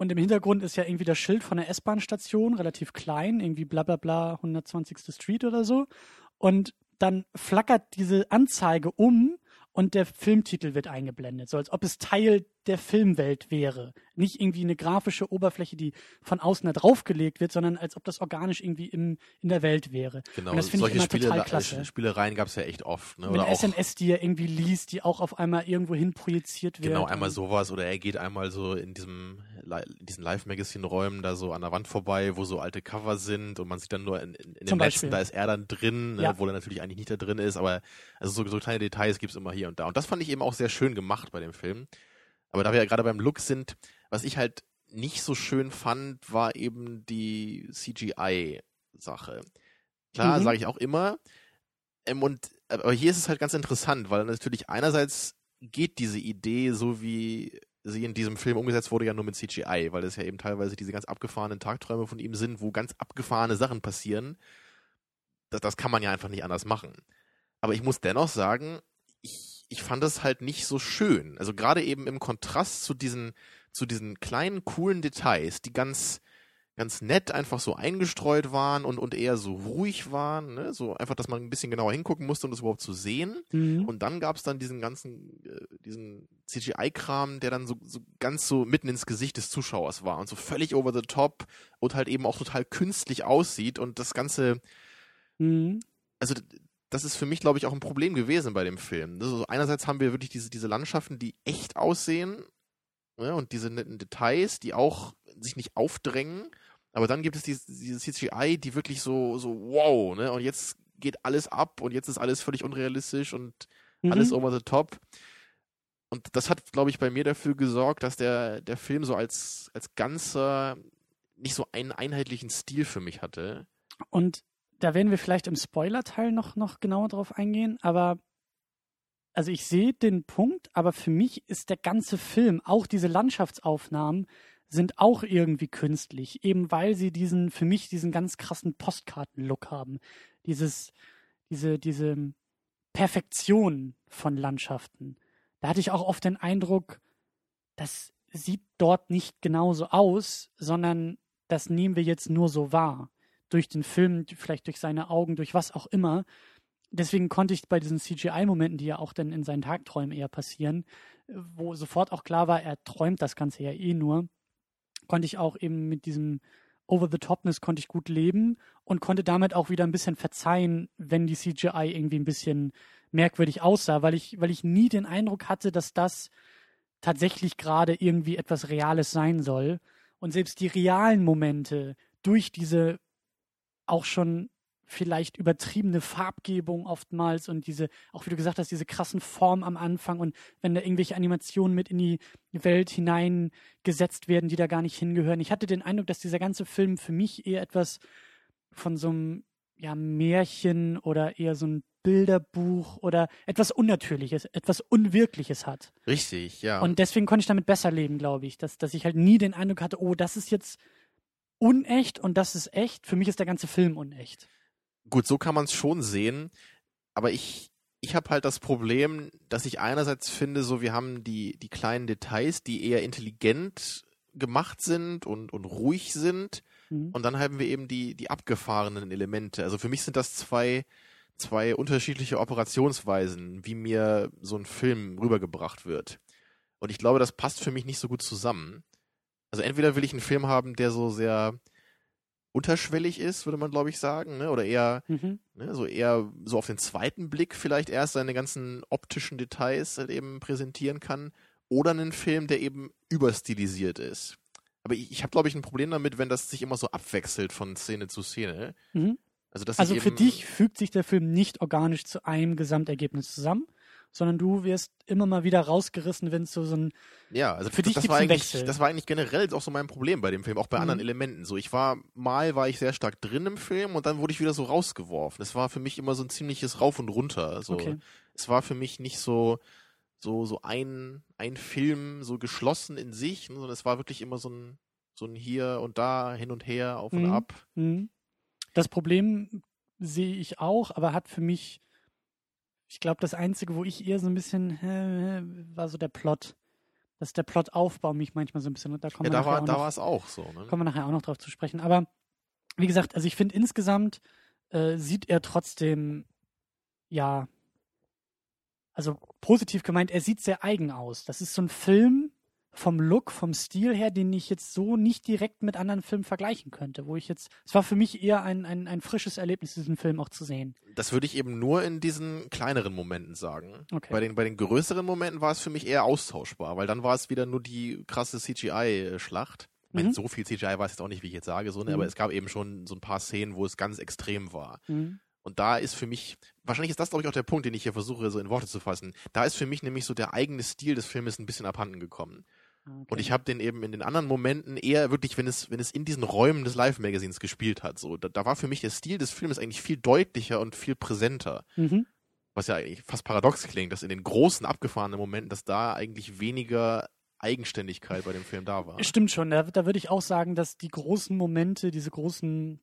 und im Hintergrund ist ja irgendwie das Schild von der S-Bahn-Station, relativ klein, irgendwie bla bla bla 120. Street oder so. Und dann flackert diese Anzeige um und der Filmtitel wird eingeblendet, so als ob es Teil der Filmwelt wäre. Nicht irgendwie eine grafische Oberfläche, die von außen da draufgelegt wird, sondern als ob das organisch irgendwie im, in der Welt wäre. Genau, und das solche ich immer Spiele, total klasse. Spielereien gab es ja echt oft. Ne? Oder Mit SMS, die er irgendwie liest, die auch auf einmal irgendwo hin projiziert wird. Genau, einmal sowas oder er geht einmal so in diesem in diesen Live-Magazin-Räumen da so an der Wand vorbei, wo so alte Cover sind und man sieht dann nur in, in, in den letzten, da ist er dann drin, ne? ja. obwohl er natürlich eigentlich nicht da drin ist, aber also so, so kleine Details gibt es immer hier und da. Und das fand ich eben auch sehr schön gemacht bei dem Film. Aber da wir ja gerade beim Look sind, was ich halt nicht so schön fand, war eben die CGI-Sache. Klar, mhm. sage ich auch immer. Ähm, und aber hier ist es halt ganz interessant, weil natürlich einerseits geht diese Idee, so wie sie in diesem Film umgesetzt wurde, ja nur mit CGI, weil es ja eben teilweise diese ganz abgefahrenen Tagträume von ihm sind, wo ganz abgefahrene Sachen passieren. Das, das kann man ja einfach nicht anders machen. Aber ich muss dennoch sagen, ich ich fand das halt nicht so schön. Also gerade eben im Kontrast zu diesen, zu diesen kleinen, coolen Details, die ganz, ganz nett einfach so eingestreut waren und, und eher so ruhig waren, ne? so einfach, dass man ein bisschen genauer hingucken musste, um das überhaupt zu sehen. Mhm. Und dann gab es dann diesen ganzen, äh, diesen CGI-Kram, der dann so, so ganz so mitten ins Gesicht des Zuschauers war und so völlig over the top und halt eben auch total künstlich aussieht und das Ganze, mhm. also das ist für mich, glaube ich, auch ein Problem gewesen bei dem Film. Also einerseits haben wir wirklich diese, diese Landschaften, die echt aussehen ne, und diese netten Details, die auch sich nicht aufdrängen. Aber dann gibt es diese, diese CGI, die wirklich so, so wow, ne? Und jetzt geht alles ab und jetzt ist alles völlig unrealistisch und mhm. alles over the top. Und das hat, glaube ich, bei mir dafür gesorgt, dass der, der Film so als, als ganzer nicht so einen einheitlichen Stil für mich hatte. Und da werden wir vielleicht im Spoiler-Teil noch, noch genauer drauf eingehen, aber also ich sehe den Punkt, aber für mich ist der ganze Film, auch diese Landschaftsaufnahmen, sind auch irgendwie künstlich, eben weil sie diesen, für mich diesen ganz krassen Postkarten-Look haben. Dieses, diese, diese Perfektion von Landschaften. Da hatte ich auch oft den Eindruck, das sieht dort nicht genauso aus, sondern das nehmen wir jetzt nur so wahr. Durch den Film, vielleicht durch seine Augen, durch was auch immer. Deswegen konnte ich bei diesen CGI-Momenten, die ja auch dann in seinen Tagträumen eher passieren, wo sofort auch klar war, er träumt das Ganze ja eh nur, konnte ich auch eben mit diesem Over-the-Topness konnte ich gut leben und konnte damit auch wieder ein bisschen verzeihen, wenn die CGI irgendwie ein bisschen merkwürdig aussah, weil ich, weil ich nie den Eindruck hatte, dass das tatsächlich gerade irgendwie etwas Reales sein soll. Und selbst die realen Momente durch diese auch schon vielleicht übertriebene Farbgebung oftmals und diese, auch wie du gesagt hast, diese krassen Formen am Anfang und wenn da irgendwelche Animationen mit in die Welt hineingesetzt werden, die da gar nicht hingehören. Ich hatte den Eindruck, dass dieser ganze Film für mich eher etwas von so einem ja, Märchen oder eher so ein Bilderbuch oder etwas Unnatürliches, etwas Unwirkliches hat. Richtig, ja. Und deswegen konnte ich damit besser leben, glaube ich, dass, dass ich halt nie den Eindruck hatte, oh, das ist jetzt unecht und das ist echt. Für mich ist der ganze Film unecht. Gut, so kann man es schon sehen, aber ich, ich habe halt das Problem, dass ich einerseits finde, so wir haben die, die kleinen Details, die eher intelligent gemacht sind und, und ruhig sind. Mhm. Und dann haben wir eben die, die abgefahrenen Elemente. Also für mich sind das zwei, zwei unterschiedliche Operationsweisen, wie mir so ein Film rübergebracht wird. Und ich glaube, das passt für mich nicht so gut zusammen. Also entweder will ich einen Film haben, der so sehr unterschwellig ist, würde man glaube ich sagen, ne? oder eher mhm. ne, so eher so auf den zweiten Blick vielleicht erst seine ganzen optischen Details halt eben präsentieren kann, oder einen Film, der eben überstilisiert ist. Aber ich, ich habe glaube ich ein Problem damit, wenn das sich immer so abwechselt von Szene zu Szene. Mhm. Also, also für dich fügt sich der Film nicht organisch zu einem Gesamtergebnis zusammen, sondern du wirst immer mal wieder rausgerissen, wenn es so, so ein ja, also für dich das war eigentlich Wechsel. das war eigentlich generell auch so mein Problem bei dem Film, auch bei mhm. anderen Elementen. So, ich war mal war ich sehr stark drin im Film und dann wurde ich wieder so rausgeworfen. Es war für mich immer so ein ziemliches Rauf und runter. So, okay. es war für mich nicht so so so ein ein Film so geschlossen in sich, ne, sondern es war wirklich immer so ein so ein hier und da hin und her auf mhm. und ab. Mhm. Das Problem sehe ich auch, aber hat für mich, ich glaube, das Einzige, wo ich eher so ein bisschen, äh, war so der Plot. Dass der Plotaufbau mich manchmal so ein bisschen, da kommen ja, da war, da war es auch so. Ne? Kommen wir nachher auch noch drauf zu sprechen. Aber wie gesagt, also ich finde insgesamt äh, sieht er trotzdem, ja, also positiv gemeint, er sieht sehr eigen aus. Das ist so ein Film, vom Look, vom Stil her, den ich jetzt so nicht direkt mit anderen Filmen vergleichen könnte, wo ich jetzt, es war für mich eher ein, ein, ein frisches Erlebnis, diesen Film auch zu sehen. Das würde ich eben nur in diesen kleineren Momenten sagen. Okay. Bei den, bei den größeren Momenten war es für mich eher austauschbar, weil dann war es wieder nur die krasse CGI-Schlacht. Ich meine, mhm. so viel CGI war es jetzt auch nicht, wie ich jetzt sage, so, ne? Mhm. aber es gab eben schon so ein paar Szenen, wo es ganz extrem war. Mhm. Und da ist für mich, wahrscheinlich ist das, glaube ich, auch der Punkt, den ich hier versuche, so in Worte zu fassen. Da ist für mich nämlich so der eigene Stil des Filmes ein bisschen abhanden gekommen. Okay. Und ich habe den eben in den anderen Momenten eher wirklich, wenn es, wenn es in diesen Räumen des Live-Magazins gespielt hat, so, da, da, war für mich der Stil des Films eigentlich viel deutlicher und viel präsenter. Mhm. Was ja eigentlich fast paradox klingt, dass in den großen, abgefahrenen Momenten, dass da eigentlich weniger Eigenständigkeit bei dem Film da war. Stimmt schon. Da, da würde ich auch sagen, dass die großen Momente, diese großen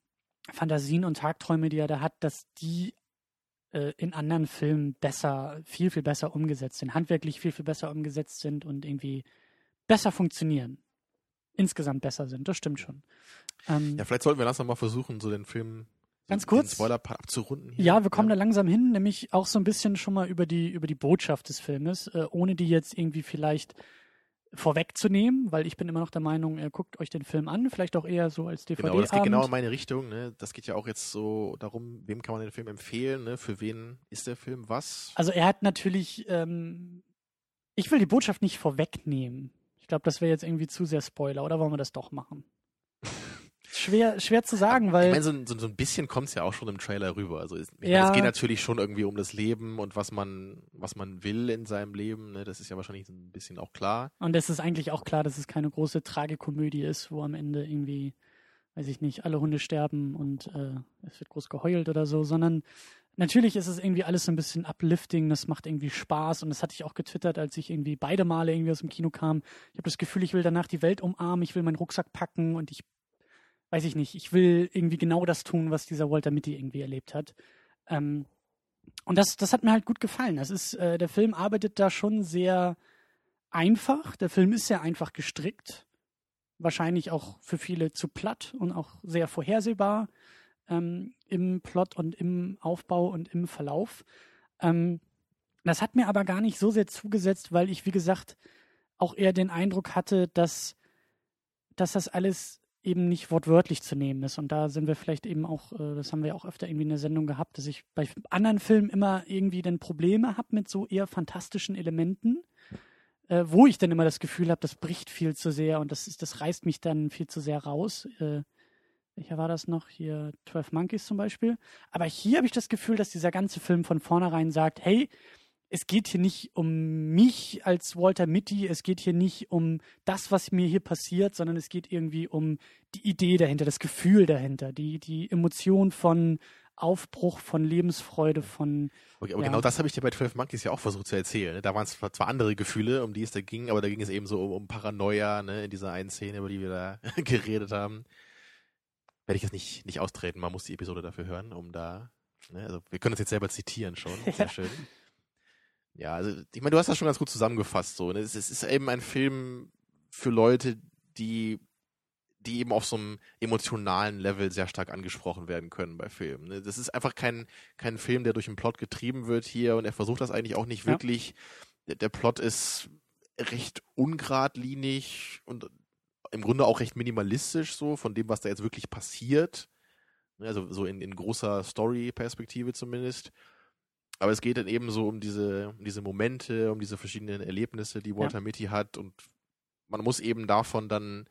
Fantasien und Tagträume, die er da hat, dass die äh, in anderen Filmen besser, viel, viel besser umgesetzt sind, handwerklich viel, viel besser umgesetzt sind und irgendwie besser funktionieren. Insgesamt besser sind, das stimmt schon. Ähm, ja, vielleicht sollten wir langsam mal versuchen, so den Film Ganz kurz. Spoiler-Part abzurunden. Hier. Ja, wir kommen ja. da langsam hin, nämlich auch so ein bisschen schon mal über die, über die Botschaft des Filmes, äh, ohne die jetzt irgendwie vielleicht vorwegzunehmen, weil ich bin immer noch der Meinung, er guckt euch den Film an, vielleicht auch eher so als DVD. Genau, das geht genau in meine Richtung. Ne? Das geht ja auch jetzt so darum, wem kann man den Film empfehlen, ne? für wen ist der Film was? Also er hat natürlich, ähm, ich will die Botschaft nicht vorwegnehmen. Ich glaube, das wäre jetzt irgendwie zu sehr Spoiler, oder wollen wir das doch machen? schwer, schwer zu sagen, weil. Ich meine, so, so, so ein bisschen kommt es ja auch schon im Trailer rüber. Also es, ja. meine, es geht natürlich schon irgendwie um das Leben und was man, was man will in seinem Leben. Ne? Das ist ja wahrscheinlich ein bisschen auch klar. Und es ist eigentlich auch klar, dass es keine große Tragikomödie ist, wo am Ende irgendwie, weiß ich nicht, alle Hunde sterben und äh, es wird groß geheult oder so, sondern natürlich ist es irgendwie alles so ein bisschen uplifting, das macht irgendwie Spaß und das hatte ich auch getwittert, als ich irgendwie beide Male irgendwie aus dem Kino kam. Ich habe das Gefühl, ich will danach die Welt umarmen, ich will meinen Rucksack packen und ich weiß ich nicht, ich will irgendwie genau das tun, was dieser Walter Mitty irgendwie erlebt hat. Ähm, und das, das hat mir halt gut gefallen. Das ist, äh, der Film arbeitet da schon sehr einfach. Der Film ist sehr einfach gestrickt. Wahrscheinlich auch für viele zu platt und auch sehr vorhersehbar ähm, im Plot und im Aufbau und im Verlauf. Ähm, das hat mir aber gar nicht so sehr zugesetzt, weil ich, wie gesagt, auch eher den Eindruck hatte, dass, dass das alles eben nicht wortwörtlich zu nehmen ist. Und da sind wir vielleicht eben auch, äh, das haben wir auch öfter irgendwie in der Sendung gehabt, dass ich bei anderen Filmen immer irgendwie dann Probleme habe mit so eher fantastischen Elementen, äh, wo ich dann immer das Gefühl habe, das bricht viel zu sehr und das, ist, das reißt mich dann viel zu sehr raus. Äh, welcher war das noch? Hier 12 Monkeys zum Beispiel. Aber hier habe ich das Gefühl, dass dieser ganze Film von vornherein sagt, hey, es geht hier nicht um mich als Walter Mitty, es geht hier nicht um das, was mir hier passiert, sondern es geht irgendwie um die Idee dahinter, das Gefühl dahinter, die, die Emotion von Aufbruch, von Lebensfreude, von. Okay, aber ja. genau das habe ich dir bei 12 Monkeys ja auch versucht zu erzählen. Ne? Da waren es zwar andere Gefühle, um die es da ging, aber da ging es eben so um, um Paranoia, ne, in dieser einen Szene, über die wir da geredet haben. Werde ich jetzt nicht, nicht austreten, man muss die Episode dafür hören, um da. Ne, also wir können uns jetzt selber zitieren schon. Sehr schön. Ja, also ich meine, du hast das schon ganz gut zusammengefasst. So, ne? es, es ist eben ein Film für Leute, die die eben auf so einem emotionalen Level sehr stark angesprochen werden können bei Filmen. Ne? Das ist einfach kein, kein Film, der durch den Plot getrieben wird hier und er versucht das eigentlich auch nicht ja. wirklich. Der, der Plot ist recht ungradlinig und im Grunde auch recht minimalistisch so von dem, was da jetzt wirklich passiert. Ne? Also so in, in großer Story-Perspektive zumindest. Aber es geht dann eben so um diese, um diese Momente, um diese verschiedenen Erlebnisse, die Walter ja. Mitty hat und man muss eben davon dann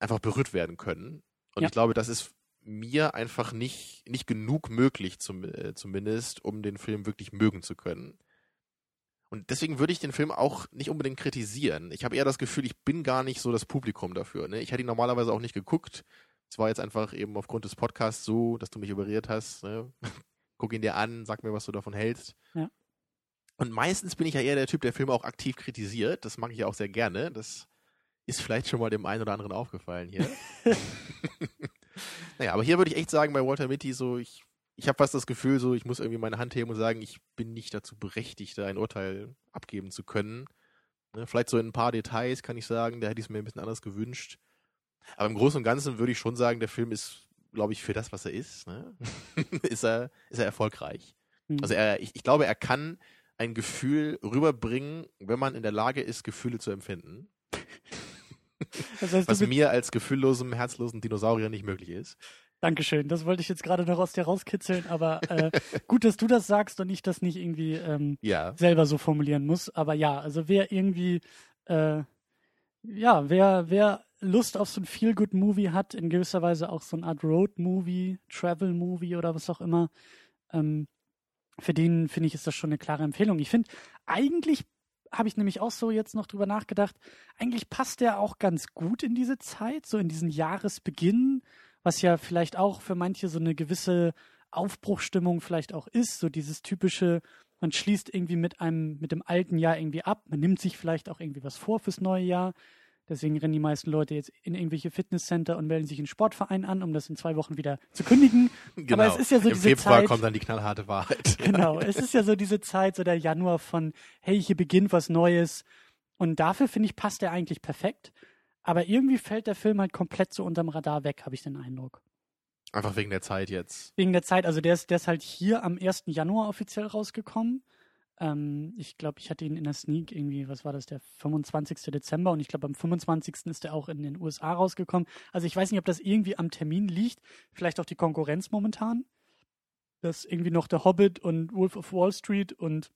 einfach berührt werden können. Und ja. ich glaube, das ist mir einfach nicht, nicht genug möglich, zum, äh, zumindest, um den Film wirklich mögen zu können. Und deswegen würde ich den Film auch nicht unbedingt kritisieren. Ich habe eher das Gefühl, ich bin gar nicht so das Publikum dafür. Ne? Ich hätte ihn normalerweise auch nicht geguckt. Es war jetzt einfach eben aufgrund des Podcasts so, dass du mich überredet hast. Ne? guck ihn dir an, sag mir, was du davon hältst. Ja. Und meistens bin ich ja eher der Typ, der Filme auch aktiv kritisiert. Das mag ich ja auch sehr gerne. Das ist vielleicht schon mal dem einen oder anderen aufgefallen hier. naja, aber hier würde ich echt sagen, bei Walter Mitty so, ich, ich habe fast das Gefühl, so, ich muss irgendwie meine Hand heben und sagen, ich bin nicht dazu berechtigt, da ein Urteil abgeben zu können. Ne, vielleicht so in ein paar Details kann ich sagen, da hätte ich es mir ein bisschen anders gewünscht. Aber im Großen und Ganzen würde ich schon sagen, der Film ist glaube ich, für das, was er ist, ne? ist, er, ist er erfolgreich. Mhm. Also er, ich, ich glaube, er kann ein Gefühl rüberbringen, wenn man in der Lage ist, Gefühle zu empfinden. Das heißt, was mir als gefühllosem, herzlosen Dinosaurier nicht möglich ist. Dankeschön, das wollte ich jetzt gerade noch aus dir rauskitzeln, aber äh, gut, dass du das sagst und ich das nicht irgendwie ähm, ja. selber so formulieren muss. Aber ja, also wer irgendwie, äh, ja, wer, wer Lust auf so ein Feel-Good-Movie hat, in gewisser Weise auch so eine Art Road-Movie, Travel-Movie oder was auch immer, ähm, für den finde ich, ist das schon eine klare Empfehlung. Ich finde, eigentlich habe ich nämlich auch so jetzt noch drüber nachgedacht, eigentlich passt der auch ganz gut in diese Zeit, so in diesen Jahresbeginn, was ja vielleicht auch für manche so eine gewisse Aufbruchstimmung vielleicht auch ist, so dieses typische, man schließt irgendwie mit einem, mit dem alten Jahr irgendwie ab, man nimmt sich vielleicht auch irgendwie was vor fürs neue Jahr. Deswegen rennen die meisten Leute jetzt in irgendwelche Fitnesscenter und melden sich in Sportverein an, um das in zwei Wochen wieder zu kündigen. Genau. Aber es ist ja so Im diese Februar Zeit, kommt dann die knallharte Wahrheit. Genau, es ist ja so diese Zeit, so der Januar von, hey, hier beginnt was Neues. Und dafür finde ich, passt er eigentlich perfekt. Aber irgendwie fällt der Film halt komplett so unterm Radar weg, habe ich den Eindruck. Einfach wegen der Zeit jetzt. Wegen der Zeit, also der ist, der ist halt hier am 1. Januar offiziell rausgekommen. Ähm, ich glaube, ich hatte ihn in der Sneak irgendwie, was war das, der 25. Dezember und ich glaube, am 25. ist er auch in den USA rausgekommen. Also ich weiß nicht, ob das irgendwie am Termin liegt, vielleicht auch die Konkurrenz momentan, dass irgendwie noch der Hobbit und Wolf of Wall Street und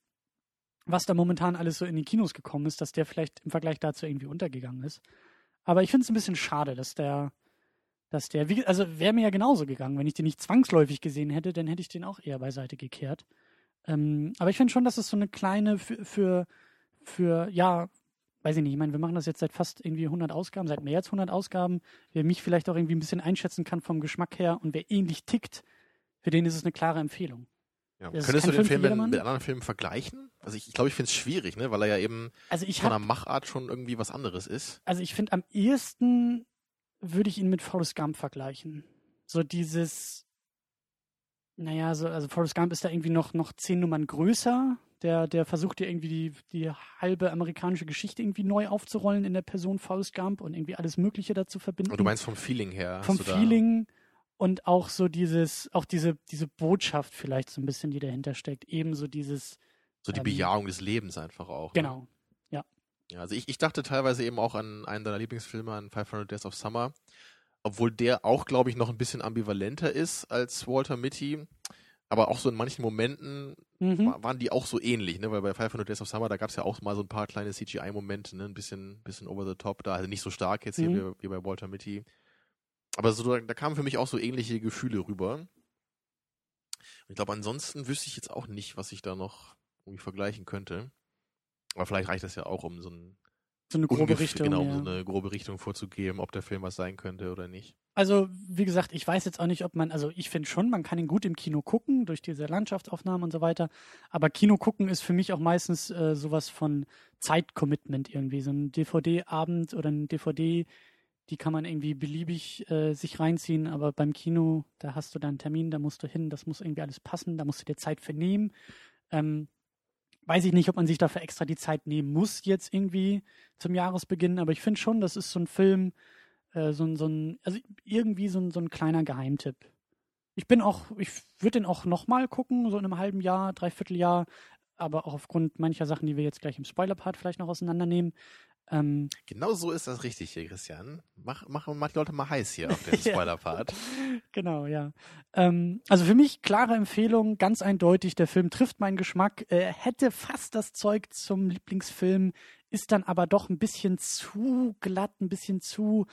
was da momentan alles so in die Kinos gekommen ist, dass der vielleicht im Vergleich dazu irgendwie untergegangen ist. Aber ich finde es ein bisschen schade, dass der, dass der, wie, also wäre mir ja genauso gegangen, wenn ich den nicht zwangsläufig gesehen hätte, dann hätte ich den auch eher beiseite gekehrt. Ähm, aber ich finde schon, dass es so eine kleine für, für, für, ja, weiß ich nicht, ich meine, wir machen das jetzt seit fast irgendwie 100 Ausgaben, seit mehr als 100 Ausgaben. Wer mich vielleicht auch irgendwie ein bisschen einschätzen kann vom Geschmack her und wer ähnlich tickt, für den ist es eine klare Empfehlung. Ja. Könntest du den Film, Film mit anderen Filmen vergleichen? Also ich, ich glaube, ich finde es schwierig, ne? weil er ja eben also ich von der Machart schon irgendwie was anderes ist. Also ich finde am ehesten würde ich ihn mit Forrest Gump vergleichen. So dieses, naja, so, also Forrest Gump ist da irgendwie noch, noch zehn Nummern größer. Der, der versucht ja irgendwie die, die halbe amerikanische Geschichte irgendwie neu aufzurollen in der Person Forrest Gump und irgendwie alles Mögliche dazu verbinden. Und du meinst vom Feeling her? Vom Feeling und auch so dieses, auch diese, diese Botschaft vielleicht so ein bisschen, die dahinter steckt. Ebenso dieses. So die ähm, Bejahung des Lebens einfach auch. Ne? Genau. Ne? Ja. Ja, also ich, ich dachte teilweise eben auch an einen deiner Lieblingsfilme, an 500 Days of Summer obwohl der auch, glaube ich, noch ein bisschen ambivalenter ist als Walter Mitty. Aber auch so in manchen Momenten mhm. waren die auch so ähnlich, ne? Weil bei 500 Days of Summer, da gab es ja auch mal so ein paar kleine CGI-Momente, ne? Ein bisschen, bisschen over the top da. Also nicht so stark jetzt hier mhm. wie, wie, bei Walter Mitty. Aber so, da, da kamen für mich auch so ähnliche Gefühle rüber. Und ich glaube, ansonsten wüsste ich jetzt auch nicht, was ich da noch irgendwie vergleichen könnte. Aber vielleicht reicht das ja auch, um so ein so eine grobe Richtung. Genau, um ja. so eine grobe Richtung vorzugeben, ob der Film was sein könnte oder nicht. Also, wie gesagt, ich weiß jetzt auch nicht, ob man, also ich finde schon, man kann ihn gut im Kino gucken, durch diese Landschaftsaufnahmen und so weiter. Aber Kino gucken ist für mich auch meistens äh, sowas von Zeitcommitment irgendwie. So ein DVD-Abend oder ein DVD, die kann man irgendwie beliebig äh, sich reinziehen, aber beim Kino, da hast du dann einen Termin, da musst du hin, das muss irgendwie alles passen, da musst du dir Zeit vernehmen. Ähm, weiß ich nicht, ob man sich dafür extra die Zeit nehmen muss jetzt irgendwie zum Jahresbeginn, aber ich finde schon, das ist so ein Film, äh, so, ein, so ein, also irgendwie so ein, so ein kleiner Geheimtipp. Ich bin auch, ich würde den auch nochmal gucken, so in einem halben Jahr, dreiviertel Jahr, aber auch aufgrund mancher Sachen, die wir jetzt gleich im Spoiler-Part vielleicht noch auseinandernehmen. Ähm, genau so ist das richtig hier, Christian. Mach, mach, mach die Leute mal heiß hier auf den Spoiler-Part. genau, ja. Ähm, also für mich klare Empfehlung, ganz eindeutig, der Film trifft meinen Geschmack, äh, hätte fast das Zeug zum Lieblingsfilm, ist dann aber doch ein bisschen zu glatt, ein bisschen zu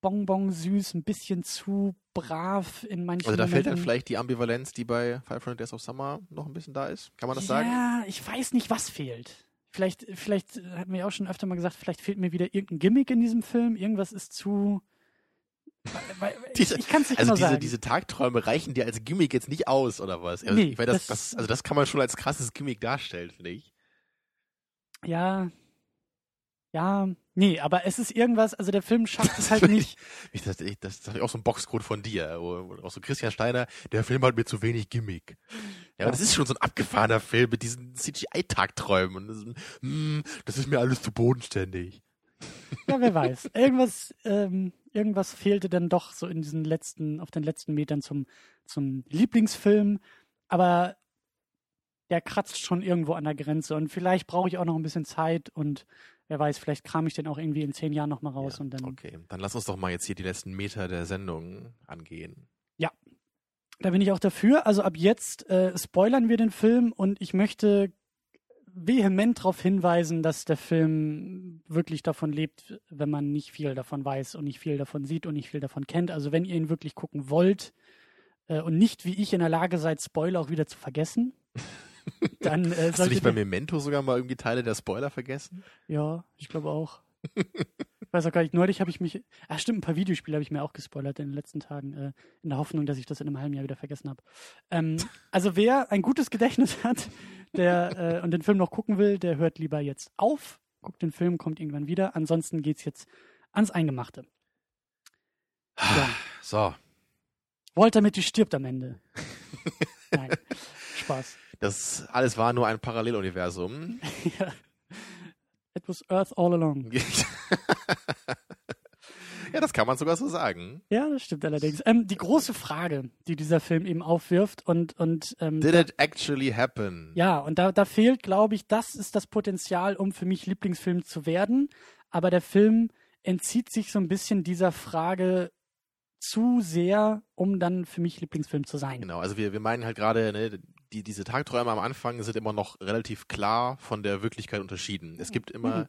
bonbon süß, ein bisschen zu brav in manchen Also da Momenten. fällt dann vielleicht die Ambivalenz, die bei 500 Days of Summer noch ein bisschen da ist. Kann man das ja, sagen? Ja, ich weiß nicht, was fehlt. Vielleicht, vielleicht hat mir auch schon öfter mal gesagt, vielleicht fehlt mir wieder irgendein Gimmick in diesem Film. Irgendwas ist zu. Diese, ich, ich nicht also diese, sagen. diese Tagträume reichen dir als Gimmick jetzt nicht aus, oder was? Also, nee, das, das, das, also das kann man schon als krasses Gimmick darstellen, finde ich. Ja, ja, nee, aber es ist irgendwas, also der Film schafft es halt nicht. ich, das, ich, das ist auch so ein Boxcode von dir, auch so Christian Steiner, der Film hat mir zu wenig Gimmick. Ja, aber das ist schon so ein abgefahrener Film mit diesen CGI-Tagträumen. Das, mm, das ist mir alles zu bodenständig. Ja, wer weiß. Irgendwas, ähm, irgendwas fehlte dann doch so in diesen letzten, auf den letzten Metern zum, zum Lieblingsfilm. Aber der kratzt schon irgendwo an der Grenze und vielleicht brauche ich auch noch ein bisschen Zeit und wer weiß, vielleicht kram ich den auch irgendwie in zehn Jahren nochmal raus ja, und dann. Okay, dann lass uns doch mal jetzt hier die letzten Meter der Sendung angehen. Ja. Da bin ich auch dafür. Also ab jetzt äh, spoilern wir den Film und ich möchte vehement darauf hinweisen, dass der Film wirklich davon lebt, wenn man nicht viel davon weiß und nicht viel davon sieht und nicht viel davon kennt. Also wenn ihr ihn wirklich gucken wollt äh, und nicht wie ich in der Lage seid, Spoiler auch wieder zu vergessen, Dann, äh, Hast du nicht bei Memento sogar mal irgendwie Teile der Spoiler vergessen? Ja, ich glaube auch. ich weiß auch gar nicht, neulich habe ich mich, ah stimmt, ein paar Videospiele habe ich mir auch gespoilert in den letzten Tagen, äh, in der Hoffnung, dass ich das in einem halben Jahr wieder vergessen habe. Ähm, also wer ein gutes Gedächtnis hat der, äh, und den Film noch gucken will, der hört lieber jetzt auf, guckt den Film, kommt irgendwann wieder. Ansonsten geht es jetzt ans Eingemachte. Ja. So. Walter Mitty stirbt am Ende. Nein. Spaß. Das alles war nur ein Paralleluniversum. ja. It was Earth all along. Ja, das kann man sogar so sagen. Ja, das stimmt allerdings. Ähm, die große Frage, die dieser Film eben aufwirft und und ähm, Did it actually happen? ja und da da fehlt, glaube ich, das ist das Potenzial, um für mich Lieblingsfilm zu werden. Aber der Film entzieht sich so ein bisschen dieser Frage zu sehr, um dann für mich Lieblingsfilm zu sein. Genau, also wir, wir meinen halt gerade, ne, die, diese Tagträume am Anfang sind immer noch relativ klar von der Wirklichkeit unterschieden. Es gibt immer, Mhm.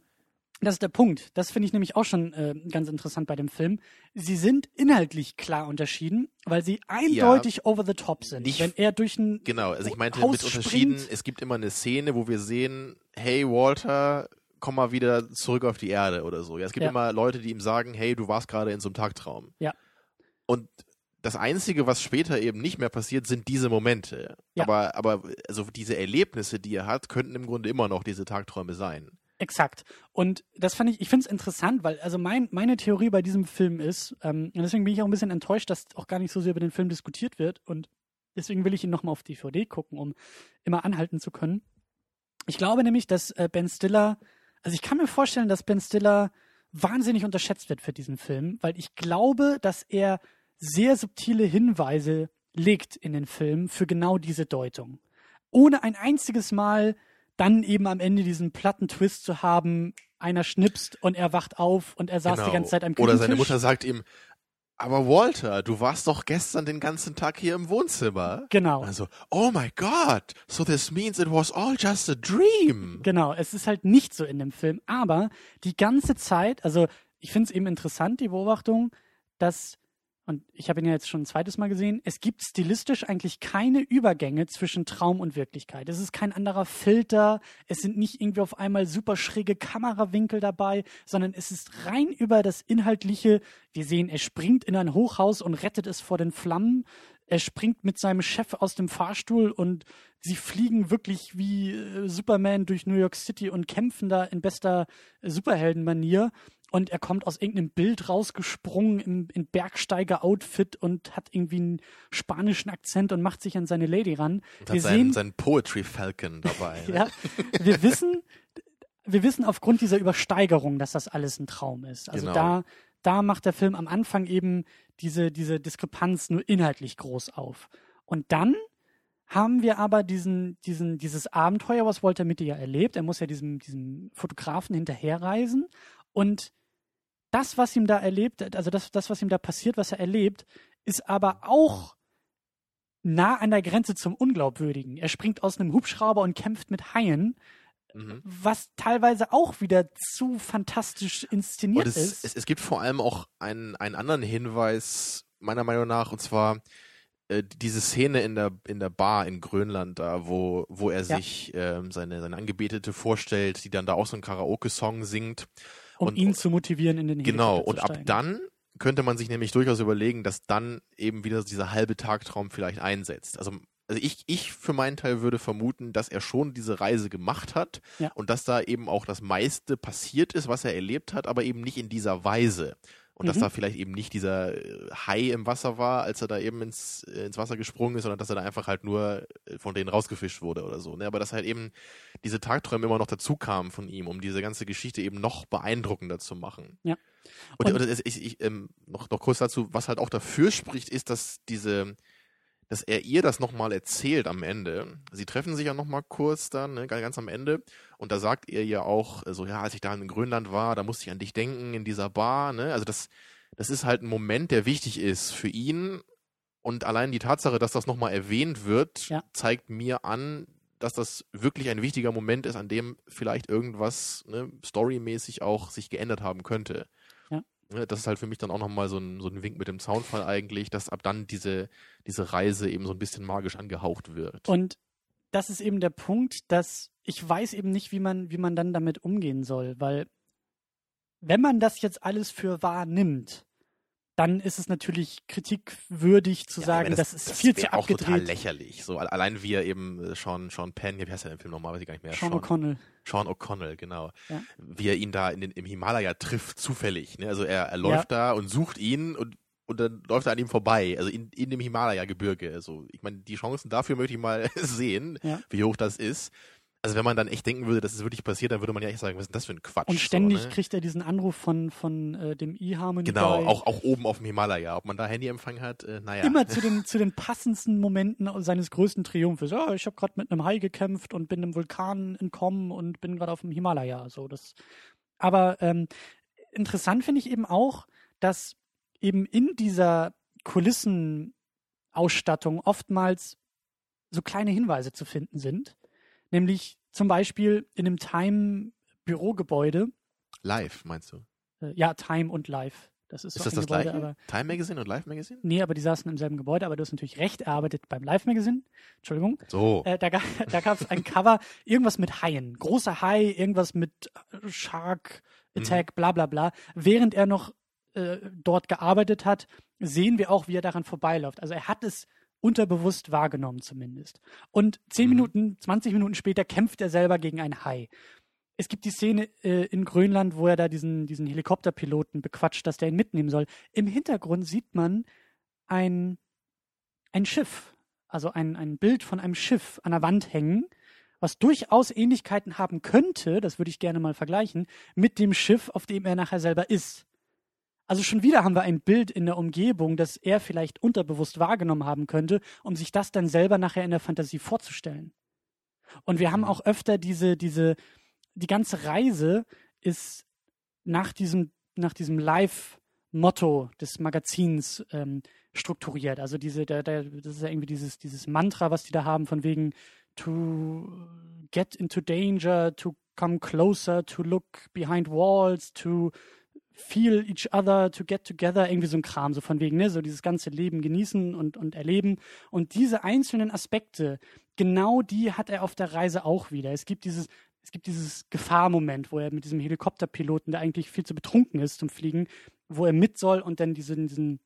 Das ist der Punkt. Das finde ich nämlich auch schon äh, ganz interessant bei dem Film. Sie sind inhaltlich klar unterschieden, weil sie eindeutig over the top sind. Nicht- Wenn er durch ein genau, also ich meinte Haus mit Unterschieden, springt. es gibt immer eine Szene, wo wir sehen, hey Walter, komm mal wieder zurück auf die Erde oder so. Ja, es gibt Ja. immer Leute, die ihm sagen, hey, du warst gerade in so einem Tagtraum. Ja. Und das Einzige, was später eben nicht mehr passiert, sind diese Momente. Ja. Aber, aber also diese Erlebnisse, die er hat, könnten im Grunde immer noch diese Tagträume sein. Exakt. Und das fand ich, ich finde es interessant, weil also mein, meine Theorie bei diesem Film ist, ähm, und deswegen bin ich auch ein bisschen enttäuscht, dass auch gar nicht so sehr über den Film diskutiert wird und deswegen will ich ihn nochmal auf DVD gucken, um immer anhalten zu können. Ich glaube nämlich, dass äh, Ben Stiller, also ich kann mir vorstellen, dass Ben Stiller wahnsinnig unterschätzt wird für diesen Film, weil ich glaube, dass er sehr subtile Hinweise legt in den Film für genau diese Deutung. Ohne ein einziges Mal dann eben am Ende diesen platten Twist zu haben, einer schnipst und er wacht auf und er saß die ganze Zeit am Genau. Oder Küchentisch. seine Mutter sagt ihm, aber Walter, du warst doch gestern den ganzen Tag hier im Wohnzimmer. Genau. Also, oh my God, so this means it was all just a dream. Genau, es ist halt nicht so in dem Film, aber die ganze Zeit, also ich finde es eben interessant, die Beobachtung, dass, und ich habe ihn ja jetzt schon ein zweites Mal gesehen, es gibt stilistisch eigentlich keine Übergänge zwischen Traum und Wirklichkeit. Es ist kein anderer Filter, es sind nicht irgendwie auf einmal super schräge Kamerawinkel dabei, sondern es ist rein über das Inhaltliche. Wir sehen, er springt in ein Hochhaus und rettet es vor den Flammen. Er springt mit seinem Chef aus dem Fahrstuhl und sie fliegen wirklich wie äh, Superman durch New York City und kämpfen da in bester äh, Superheldenmanier. Und er kommt aus irgendeinem Bild rausgesprungen im, in Bergsteiger-Outfit und hat irgendwie einen spanischen Akzent und macht sich an seine Lady ran. Und Wir hat seinen, sehen, seinen Poetry Falcon dabei. ne? ja, wir wissen, wir wissen aufgrund dieser Übersteigerung, dass das alles ein Traum ist. Also Genau. da, da macht der Film am Anfang eben diese, diese Diskrepanz nur inhaltlich groß auf. Und dann haben wir aber diesen, diesen, dieses Abenteuer, was Walter Mitty ja erlebt. Er muss ja diesem, diesem Fotografen hinterherreisen und das, was ihm da erlebt, also das, das, was ihm da passiert, was er erlebt, ist aber auch nah an der Grenze zum Unglaubwürdigen. Er springt aus einem Hubschrauber und kämpft mit Haien, Mhm. was teilweise auch wieder zu fantastisch inszeniert es, ist. es, es gibt vor allem auch einen, einen anderen Hinweis, meiner Meinung nach, und zwar äh, diese Szene in der, in der Bar in Grönland, da, wo, wo er Ja. sich ähm, seine, seine Angebetete vorstellt, die dann da auch so einen Karaoke-Song singt. Um und- ihn zu motivieren, in den Genau, Helikopter und zu ab dann könnte man sich nämlich durchaus überlegen, dass dann eben wieder dieser halbe Tagtraum vielleicht einsetzt. Also, also ich, ich für meinen Teil würde vermuten, dass er schon diese Reise gemacht hat Ja. und dass da eben auch das meiste passiert ist, was er erlebt hat, aber eben nicht in dieser Weise. Und dass Mhm. da vielleicht eben nicht dieser äh, Hai im Wasser war, als er da eben ins, äh, ins Wasser gesprungen ist, sondern dass er da einfach halt nur äh, von denen rausgefischt wurde oder so. Ne? Aber dass halt eben diese Tagträume immer noch dazu kamen von ihm, um diese ganze Geschichte eben noch beeindruckender zu machen. Ja. Und, Und- und es- ich, ich, ähm, noch, noch kurz dazu, was halt auch dafür spricht, ist, dass diese, dass er ihr das nochmal erzählt am Ende. Sie treffen sich ja nochmal kurz dann, ne, ganz am Ende. Und da sagt er ja auch, so, ja, als ich da in Grönland war, da musste ich an dich denken, in dieser Bar, ne? Also das, das ist halt ein Moment, der wichtig ist für ihn. Und allein die Tatsache, dass das nochmal erwähnt wird, Ja. zeigt mir an, dass das wirklich ein wichtiger Moment ist, an dem vielleicht irgendwas ne, storymäßig auch sich geändert haben könnte. Ne, Das ist halt für mich dann auch nochmal so ein, so ein Wink mit dem Zaunfall eigentlich, dass ab dann diese, diese Reise eben so ein bisschen magisch angehaucht wird. Und das ist eben der Punkt, dass ich weiß eben nicht, wie man, wie man dann damit umgehen soll, weil wenn man das jetzt alles für wahr nimmt, dann ist es natürlich kritikwürdig zu Ja, sagen, aber das, ist viel wär zu auch total lächerlich. So, al- allein wie er eben äh, Sean, Sean Penn, wie heißt er im Film nochmal, weiß ich gar nicht mehr. Sean O'Connell. Sean O'Connell, genau. Ja. Wie er ihn da in den, im Himalaya trifft, zufällig. Ne? Also er, er läuft da und sucht ihn und, und dann läuft er an ihm vorbei, also in, in dem Himalaya-Gebirge. Also ich meine, die Chancen dafür möchte ich mal sehen, Ja. wie hoch das ist. Also wenn man dann echt denken würde, dass es wirklich passiert, dann würde man ja echt sagen, was ist denn das für ein Quatsch? Und ständig so, ne? kriegt er diesen Anruf von, von äh, dem E-Harmony. Genau, auch, auch oben auf dem Himalaya. Ob man da Handyempfang hat, äh, naja. Immer zu den, zu den passendsten Momenten seines größten Triumphes. Ja, ich habe gerade mit einem Hai gekämpft und bin einem Vulkan entkommen und bin gerade auf dem Himalaya. So, das. Aber ähm, interessant finde ich eben auch, dass eben in dieser Kulissenausstattung oftmals so kleine Hinweise zu finden sind. Nämlich zum Beispiel in einem Time-Bürogebäude. Live, meinst du? Äh, ja, Time und Live. Das ist, Ist so das ein das Gebäude, gleiche? aber Time Magazine und Live Magazine? nee, aber die saßen im selben Gebäude, aber du hast natürlich recht, er arbeitet beim Live Magazine. Entschuldigung. So. Äh, da ga, da gab es ein Cover, irgendwas mit Haien. Großer Hai, irgendwas mit äh, Shark Attack, bla bla bla. Während er noch äh, dort gearbeitet hat, sehen wir auch, wie er daran vorbeiläuft. Also er hat es unterbewusst wahrgenommen zumindest. Und zehn Mhm. Minuten, 20 Minuten später kämpft er selber gegen einen Hai. Es gibt die Szene äh, in Grönland, wo er da diesen, diesen Helikopterpiloten bequatscht, dass der ihn mitnehmen soll. Im Hintergrund sieht man ein, ein Schiff, also ein, ein Bild von einem Schiff an der Wand hängen, was durchaus Ähnlichkeiten haben könnte, das würde ich gerne mal vergleichen, mit dem Schiff, auf dem er nachher selber ist. Also schon wieder haben wir ein Bild in der Umgebung, das er vielleicht unterbewusst wahrgenommen haben könnte, um sich das dann selber nachher in der Fantasie vorzustellen. Und wir haben Mhm. auch öfter diese, diese, die ganze Reise ist nach diesem, nach diesem Live-Motto des Magazins ähm, strukturiert. Also diese, der, der, das ist ja irgendwie dieses, dieses Mantra, was die da haben, von wegen to get into danger, to come closer, to look behind walls, to feel each other, to get together, irgendwie so ein Kram, so von wegen, ne, so dieses ganze Leben genießen und, und erleben. Und diese einzelnen Aspekte, genau die hat er auf der Reise auch wieder. Es gibt dieses, es gibt dieses Gefahrmoment, wo er mit diesem Helikopterpiloten, der eigentlich viel zu betrunken ist zum Fliegen, wo er mit soll und dann diesen, diesen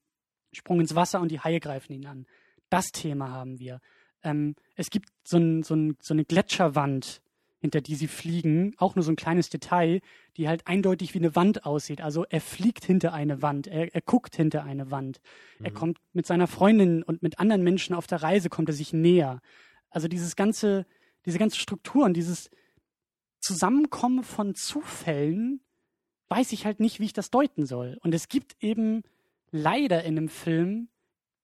Sprung ins Wasser und die Haie greifen ihn an. Das Thema haben wir. Ähm, es gibt so, ein, so, ein, so eine Gletscherwand, hinter die sie fliegen, auch nur so ein kleines Detail, die halt eindeutig wie eine Wand aussieht. Also er fliegt hinter eine Wand, er, er guckt hinter eine Wand. Er Mhm. kommt mit seiner Freundin und mit anderen Menschen auf der Reise, kommt er sich näher. Also dieses ganze, diese ganze Struktur und dieses Zusammenkommen von Zufällen, weiß ich halt nicht, wie ich das deuten soll. Und es gibt eben leider in einem Film,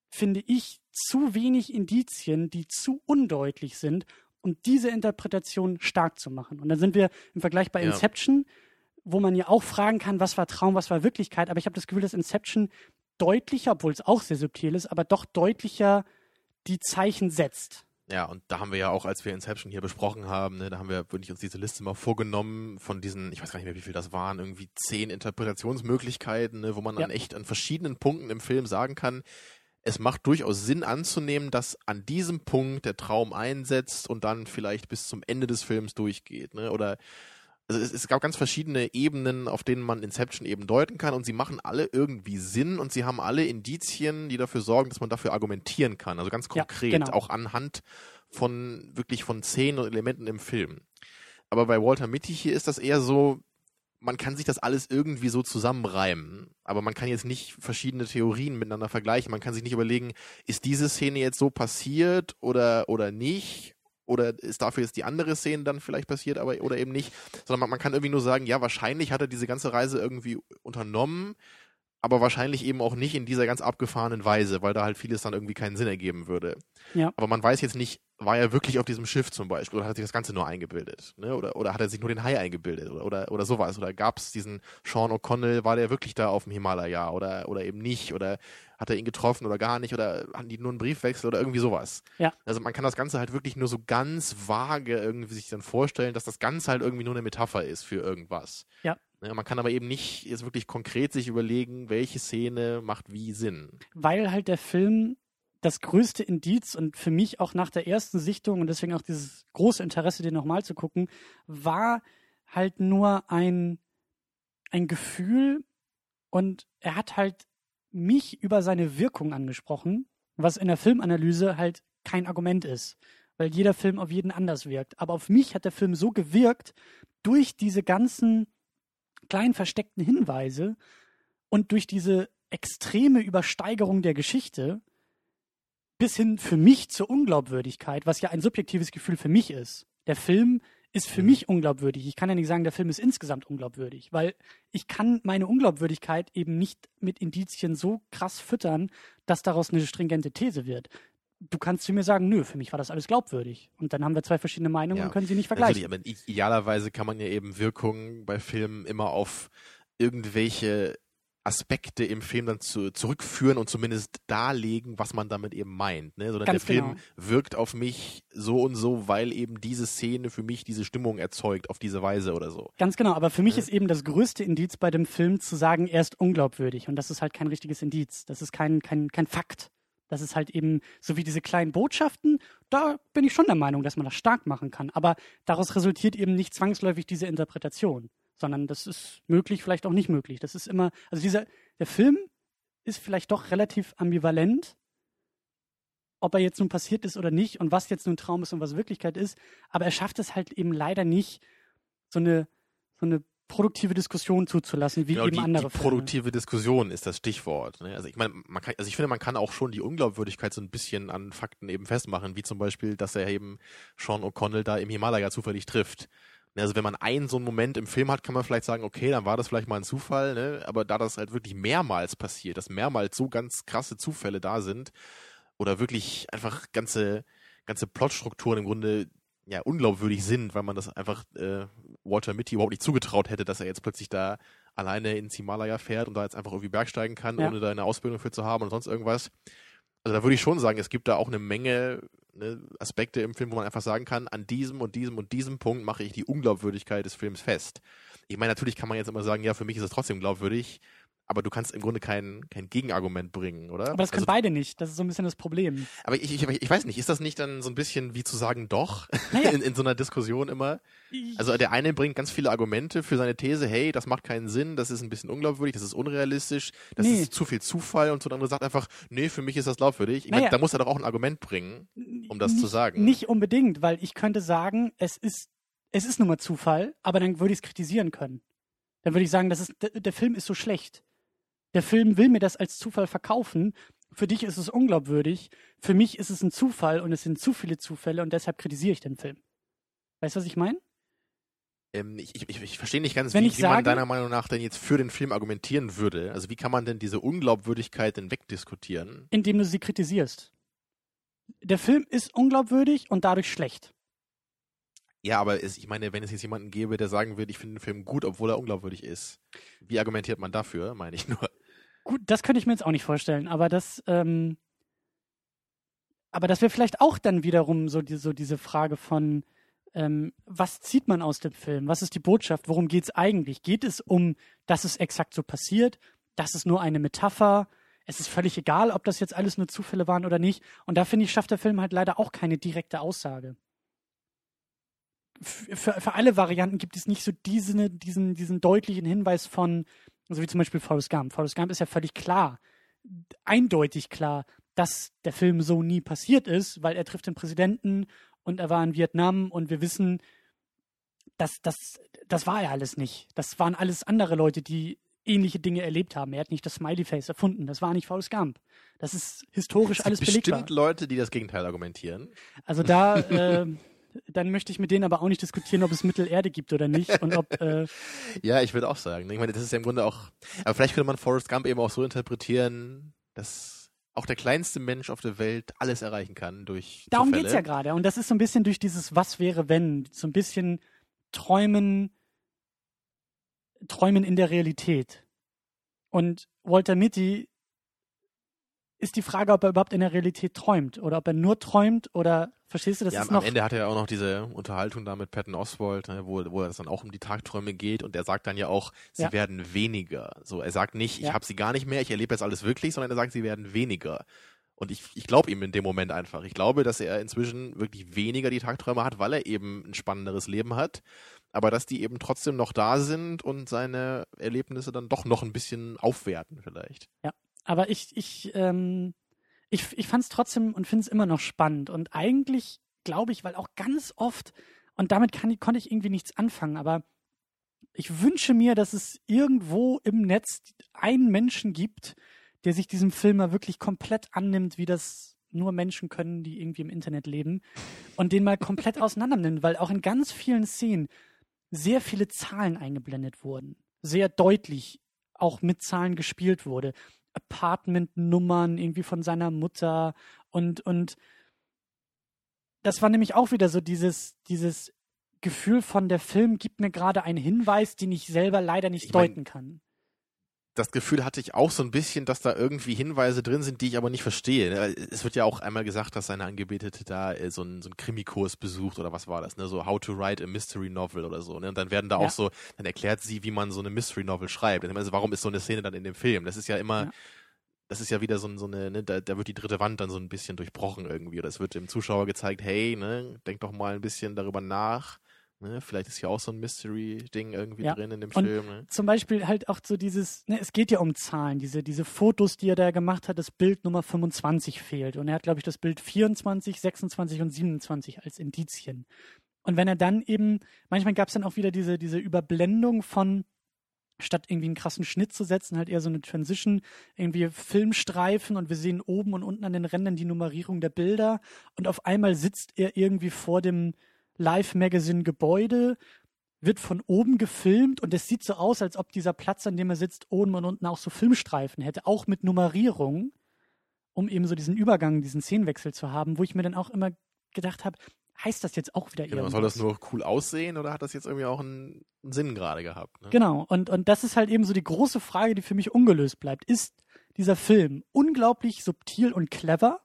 finde ich, zu wenig Indizien, die zu undeutlich sind, um diese Interpretation stark zu machen. Und dann sind wir im Vergleich bei Ja. Inception, wo man ja auch fragen kann, was war Traum, was war Wirklichkeit. Aber ich habe das Gefühl, dass Inception deutlicher, obwohl es auch sehr subtil ist, aber doch deutlicher die Zeichen setzt. Ja, und da haben wir ja auch, als wir Inception hier besprochen haben, ne, da haben wir wirklich uns diese Liste mal vorgenommen von diesen, ich weiß gar nicht mehr, wie viel das waren, irgendwie zehn Interpretationsmöglichkeiten, ne, wo man Ja. dann echt an verschiedenen Punkten im Film sagen kann, es macht durchaus Sinn anzunehmen, dass an diesem Punkt der Traum einsetzt und dann vielleicht bis zum Ende des Films durchgeht, ne? Oder also es, es gab ganz verschiedene Ebenen, auf denen man Inception eben deuten kann und sie machen alle irgendwie Sinn und sie haben alle Indizien, die dafür sorgen, dass man dafür argumentieren kann. Also ganz Ja, konkret, genau. auch anhand von wirklich von Szenen und Elementen im Film. Aber bei Walter Mitty hier ist das eher so, man kann sich das alles irgendwie so zusammenreimen, aber man kann jetzt nicht verschiedene Theorien miteinander vergleichen. Man kann sich nicht überlegen, ist diese Szene jetzt so passiert oder oder nicht? Oder ist dafür jetzt die andere Szene dann vielleicht passiert, aber oder eben nicht? Sondern man, man kann irgendwie nur sagen, ja, wahrscheinlich hat er diese ganze Reise irgendwie unternommen, aber wahrscheinlich eben auch nicht in dieser ganz abgefahrenen Weise, weil da halt vieles dann irgendwie keinen Sinn ergeben würde. Ja. Aber man weiß jetzt nicht, war er wirklich auf diesem Schiff zum Beispiel oder hat er sich das Ganze nur eingebildet? Ne? Oder, oder hat er sich nur den Hai eingebildet oder, oder, oder sowas? Oder gab es diesen Sean O'Connell, war der wirklich da auf dem Himalaya oder, oder eben nicht? Oder hat er ihn getroffen oder gar nicht? Oder hatten die nur einen Briefwechsel oder irgendwie sowas? Ja. Also man kann das Ganze halt wirklich nur so ganz vage irgendwie sich dann vorstellen, dass das Ganze halt irgendwie nur eine Metapher ist für irgendwas. Ja. Ne, Man kann aber eben nicht jetzt wirklich konkret sich überlegen, welche Szene macht wie Sinn. weil halt der Film das größte Indiz und für mich auch nach der ersten Sichtung und deswegen auch dieses große Interesse, den nochmal zu gucken, war halt nur ein, ein Gefühl und er hat halt mich über seine Wirkung angesprochen, was in der Filmanalyse halt kein Argument ist, weil jeder Film auf jeden anders wirkt. Aber auf mich hat der Film so gewirkt durch diese ganzen kleinen versteckten Hinweise und durch diese extreme Übersteigerung der Geschichte bis hin für mich zur Unglaubwürdigkeit, was ja ein subjektives Gefühl für mich ist. Der Film ist für Mhm. mich unglaubwürdig. Ich kann ja nicht sagen, der Film ist insgesamt unglaubwürdig, weil ich kann meine Unglaubwürdigkeit eben nicht mit Indizien so krass füttern, dass daraus eine stringente These wird. Du kannst zu mir sagen, nö, für mich war das alles glaubwürdig. Und dann haben wir zwei verschiedene Meinungen Ja, und können sie nicht Natürlich, vergleichen. aber i- idealerweise kann man ja eben Wirkungen bei Filmen immer auf irgendwelche Aspekte im Film dann zu, zurückführen und zumindest darlegen, was man damit eben meint. Ne? Sondern Ganz der Film genau. wirkt auf mich so und so, weil eben diese Szene für mich diese Stimmung erzeugt auf diese Weise oder so. Ganz genau, aber für mich Ja. ist eben das größte Indiz bei dem Film zu sagen, er ist unglaubwürdig. Und das ist halt kein richtiges Indiz. Das ist kein, kein, kein Fakt. Das ist halt eben, so wie diese kleinen Botschaften, da bin ich schon der Meinung, dass man das stark machen kann. Aber daraus resultiert eben nicht zwangsläufig diese Interpretation, sondern das ist möglich, vielleicht auch nicht möglich. Das ist immer, also dieser, der Film ist vielleicht doch relativ ambivalent, ob er jetzt nun passiert ist oder nicht und was jetzt nun Traum ist und was Wirklichkeit ist. Aber er schafft es halt eben leider nicht, so eine, so eine produktive Diskussion zuzulassen, wie Genau, eben die, andere die Filme. produktive Diskussion ist das Stichwort. Ne? Also ich meine, man kann, also ich finde, man kann auch schon die Unglaubwürdigkeit so ein bisschen an Fakten eben festmachen, wie zum Beispiel, dass er eben Sean O'Connell da im Himalaya zufällig trifft. Ne, Also wenn man einen so einen Moment im Film hat, kann man vielleicht sagen, okay, dann war das vielleicht mal ein Zufall, ne? aber da das halt wirklich mehrmals passiert, dass mehrmals so ganz krasse Zufälle da sind oder wirklich einfach ganze, ganze Plotstrukturen im Grunde ja unglaubwürdig sind, weil man das einfach äh, Walter Mitty überhaupt nicht zugetraut hätte, dass er jetzt plötzlich da alleine ins Himalaya fährt und da jetzt einfach irgendwie bergsteigen kann, Ja. ohne da eine Ausbildung für zu haben und sonst irgendwas. Also da würde ich schon sagen, es gibt da auch eine Menge ne, Aspekte im Film, wo man einfach sagen kann, an diesem und diesem und diesem Punkt mache ich die Unglaubwürdigkeit des Films fest. Ich meine, natürlich kann man jetzt immer sagen, ja, für mich ist es trotzdem glaubwürdig, aber du kannst im Grunde kein, kein Gegenargument bringen, oder? Aber das können also, beide nicht. Das ist so ein bisschen das Problem. aber ich, ich, ich weiß nicht, ist das nicht dann so ein bisschen wie zu sagen, doch, Naja. in, in so einer Diskussion immer? Also der eine bringt ganz viele Argumente für seine These, hey, das macht keinen Sinn, das ist ein bisschen unglaubwürdig, das ist unrealistisch, das Nee. ist zu viel Zufall und so der andere sagt einfach, nee, für mich ist das glaubwürdig. Ich Naja. meine, da muss er doch auch ein Argument bringen, um das nicht, zu sagen. Nicht unbedingt, weil ich könnte sagen, es ist, es ist nun mal Zufall, aber dann würde ich es kritisieren können. Dann würde ich sagen, das ist, der, der Film ist so schlecht. Der Film will mir das als Zufall verkaufen. Für dich ist es unglaubwürdig. Für mich ist es ein Zufall und es sind zu viele Zufälle und deshalb kritisiere ich den Film. Weißt du, was ich meine? Ähm, ich, ich, ich verstehe nicht ganz, Wenn wie, ich wie man sage- deiner Meinung nach denn jetzt für den Film argumentieren würde. Also wie kann man denn diese Unglaubwürdigkeit denn wegdiskutieren? Indem du sie kritisierst. Der Film ist unglaubwürdig und dadurch schlecht. Ja, aber es, ich meine, wenn es jetzt jemanden gäbe, der sagen würde, ich finde den Film gut, obwohl er unglaubwürdig ist, wie argumentiert man dafür, meine ich nur. Gut, das könnte ich mir jetzt auch nicht vorstellen, aber das, ähm, aber das wäre vielleicht auch dann wiederum so, die, so diese Frage von, ähm, was zieht man aus dem Film? Was ist die Botschaft? Worum geht es eigentlich? Geht es um, dass es exakt so passiert? Das ist nur eine Metapher? Es ist völlig egal, ob das jetzt alles nur Zufälle waren oder nicht. Und da finde ich, schafft der Film halt leider auch keine direkte Aussage. F- Für, für alle Varianten gibt es nicht so diesen, diesen, diesen deutlichen Hinweis von, so wie zum Beispiel Forrest Gump. Forrest Gump ist ja völlig klar, eindeutig klar, dass der Film so nie passiert ist, weil er trifft den Präsidenten und er war in Vietnam und wir wissen, dass das, das war er alles nicht. Das waren alles andere Leute, die ähnliche Dinge erlebt haben. Er hat nicht das Smiley Face erfunden. Das war nicht Forrest Gump. Das ist historisch Es alles gibt belegbar. bestimmt Leute, die das Gegenteil argumentieren. Also da, äh, dann möchte ich mit denen aber auch nicht diskutieren, ob es Mittelerde gibt oder nicht und ob äh, Ja, ich würde auch sagen. Ich meine, das ist ja im Grunde auch. Aber vielleicht könnte man Forrest Gump eben auch so interpretieren, dass auch der kleinste Mensch auf der Welt alles erreichen kann durch Darum Zufälle. geht's ja gerade. Und das ist so ein bisschen durch dieses Was wäre wenn, so ein bisschen Träumen, Träumen in der Realität. Und Walter Mitty ist die Frage, ob er überhaupt in der Realität träumt oder ob er nur träumt oder verstehst du, das ja, ist am noch Ende hat er ja auch noch diese Unterhaltung da mit Patton Oswald, ne, wo, wo es dann auch um die Tagträume geht und er sagt dann ja auch, sie Ja. werden weniger. So, er sagt nicht, ich Ja. habe sie gar nicht mehr, ich erlebe jetzt alles wirklich, sondern er sagt, sie werden weniger. Und ich, ich glaube ihm in dem Moment einfach. Ich glaube, dass er inzwischen wirklich weniger die Tagträume hat, weil er eben ein spannenderes Leben hat. Aber dass die eben trotzdem noch da sind und seine Erlebnisse dann doch noch ein bisschen aufwerten vielleicht. Aber ich, ich, ähm, ich, ich fand es trotzdem und finde es immer noch spannend. Und eigentlich glaube ich, weil auch ganz oft, und damit kann, ich- konnte ich irgendwie nichts anfangen, aber ich wünsche mir, dass es irgendwo im Netz einen Menschen gibt, der sich diesem Film mal wirklich komplett annimmt, wie das nur Menschen können, die irgendwie im Internet leben und den mal komplett auseinander nimmt, weil auch in ganz vielen Szenen sehr viele Zahlen eingeblendet wurden. Sehr deutlich auch mit Zahlen gespielt wurde. Apartment-Nummern irgendwie von seiner Mutter. Und, und das war nämlich auch wieder so dieses, dieses Gefühl von der Film gibt mir gerade einen Hinweis, den ich selber leider nicht ich deuten mein, kann das Gefühl hatte ich auch so ein bisschen, dass da irgendwie Hinweise drin sind, die ich aber nicht verstehe. Ne? Es wird ja auch einmal gesagt, dass seine Angebetete da äh, so einen, so einen Krimikurs besucht oder was war das, ne? So How to Write a Mystery Novel oder so. Ne? Und dann werden da ja. auch so, dann erklärt sie, wie man so eine Mystery Novel schreibt. Also warum ist so eine Szene dann in dem Film? Das ist ja immer, ja. das ist ja wieder so, so eine, ne, da, da wird die dritte Wand dann so ein bisschen durchbrochen irgendwie. Oder es wird dem Zuschauer gezeigt, hey, ne, denk doch mal ein bisschen darüber nach Ne? Vielleicht ist ja auch so ein Mystery-Ding irgendwie ja. drin in dem und Film. Ne? Zum Beispiel halt auch so dieses, ne, es geht ja um Zahlen, diese, diese Fotos, die er da gemacht hat, das Bild Nummer 25 fehlt. Und er hat, glaube ich, das Bild 24, 26 und 27 als Indizien. Und wenn er dann eben, manchmal gab es dann auch wieder diese, diese Überblendung von, statt irgendwie einen krassen Schnitt zu setzen, halt eher so eine Transition, irgendwie Filmstreifen und wir sehen oben und unten an den Rändern die Nummerierung der Bilder und auf einmal sitzt er irgendwie vor dem, Live-Magazine-Gebäude, wird von oben gefilmt und es sieht so aus, als ob dieser Platz, an dem er sitzt, oben und unten auch so Filmstreifen hätte, auch mit Nummerierung, um eben so diesen Übergang, diesen Szenenwechsel zu haben, wo ich mir dann auch immer gedacht habe, heißt das jetzt auch wieder genau, irgendwas? Soll das nur cool aussehen oder hat das jetzt irgendwie auch einen, einen Sinn gerade gehabt? Ne? Genau, und, und das ist halt eben so die große Frage, die für mich ungelöst bleibt. Ist dieser Film unglaublich subtil und clever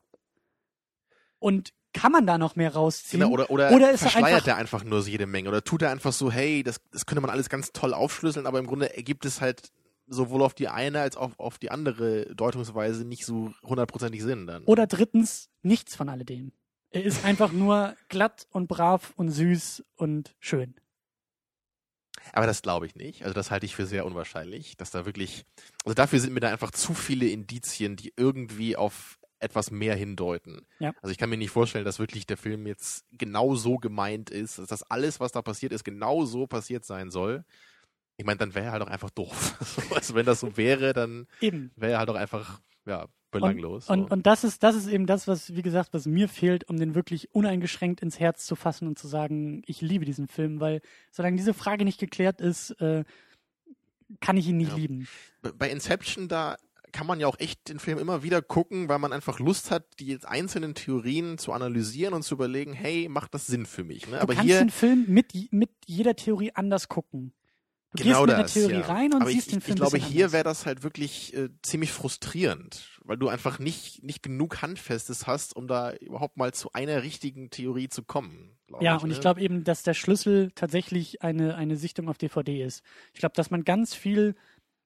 und kann man da noch mehr rausziehen? Genau, oder, oder, oder ist verschleiert er einfach, er einfach nur jede Menge? Oder tut er einfach so, hey, das, das könnte man alles ganz toll aufschlüsseln, aber im Grunde ergibt es halt sowohl auf die eine als auch auf die andere Deutungsweise nicht so hundertprozentig Sinn dann. Oder drittens, nichts von alledem. Er ist einfach nur glatt und brav und süß und schön. Aber das glaube ich nicht. Also das halte ich für sehr unwahrscheinlich, dass da wirklich, also dafür sind mir da einfach zu viele Indizien, die irgendwie auf etwas mehr hindeuten. Ja. Also ich kann mir nicht vorstellen, dass wirklich der Film jetzt genau so gemeint ist, dass das alles, was da passiert ist, genau so passiert sein soll. Ich meine, dann wäre er halt auch einfach doof. also wenn das so wäre, dann wäre er halt auch einfach, ja, belanglos. Und, und, und, das ist, das ist eben das, was, wie gesagt, was mir fehlt, um den wirklich uneingeschränkt ins Herz zu fassen und zu sagen, ich liebe diesen Film, weil solange diese Frage nicht geklärt ist, äh, kann ich ihn nicht ja. lieben. Bei Inception, da kann man ja auch echt den Film immer wieder gucken, weil man einfach Lust hat, die einzelnen Theorien zu analysieren und zu überlegen, hey, macht das Sinn für mich? Ne? Du Aber kannst hier, den Film mit, mit jeder Theorie anders gucken. Du genau gehst mit das, einer Theorie ja. rein und Aber siehst ich, den Film Ich glaube, hier wäre das halt wirklich äh, ziemlich frustrierend, weil du einfach nicht, nicht genug Handfestes hast, um da überhaupt mal zu einer richtigen Theorie zu kommen. Ja, ich, und ne? ich glaube eben, dass der Schlüssel tatsächlich eine, eine Sichtung auf DVD ist. Ich glaube, dass man ganz viel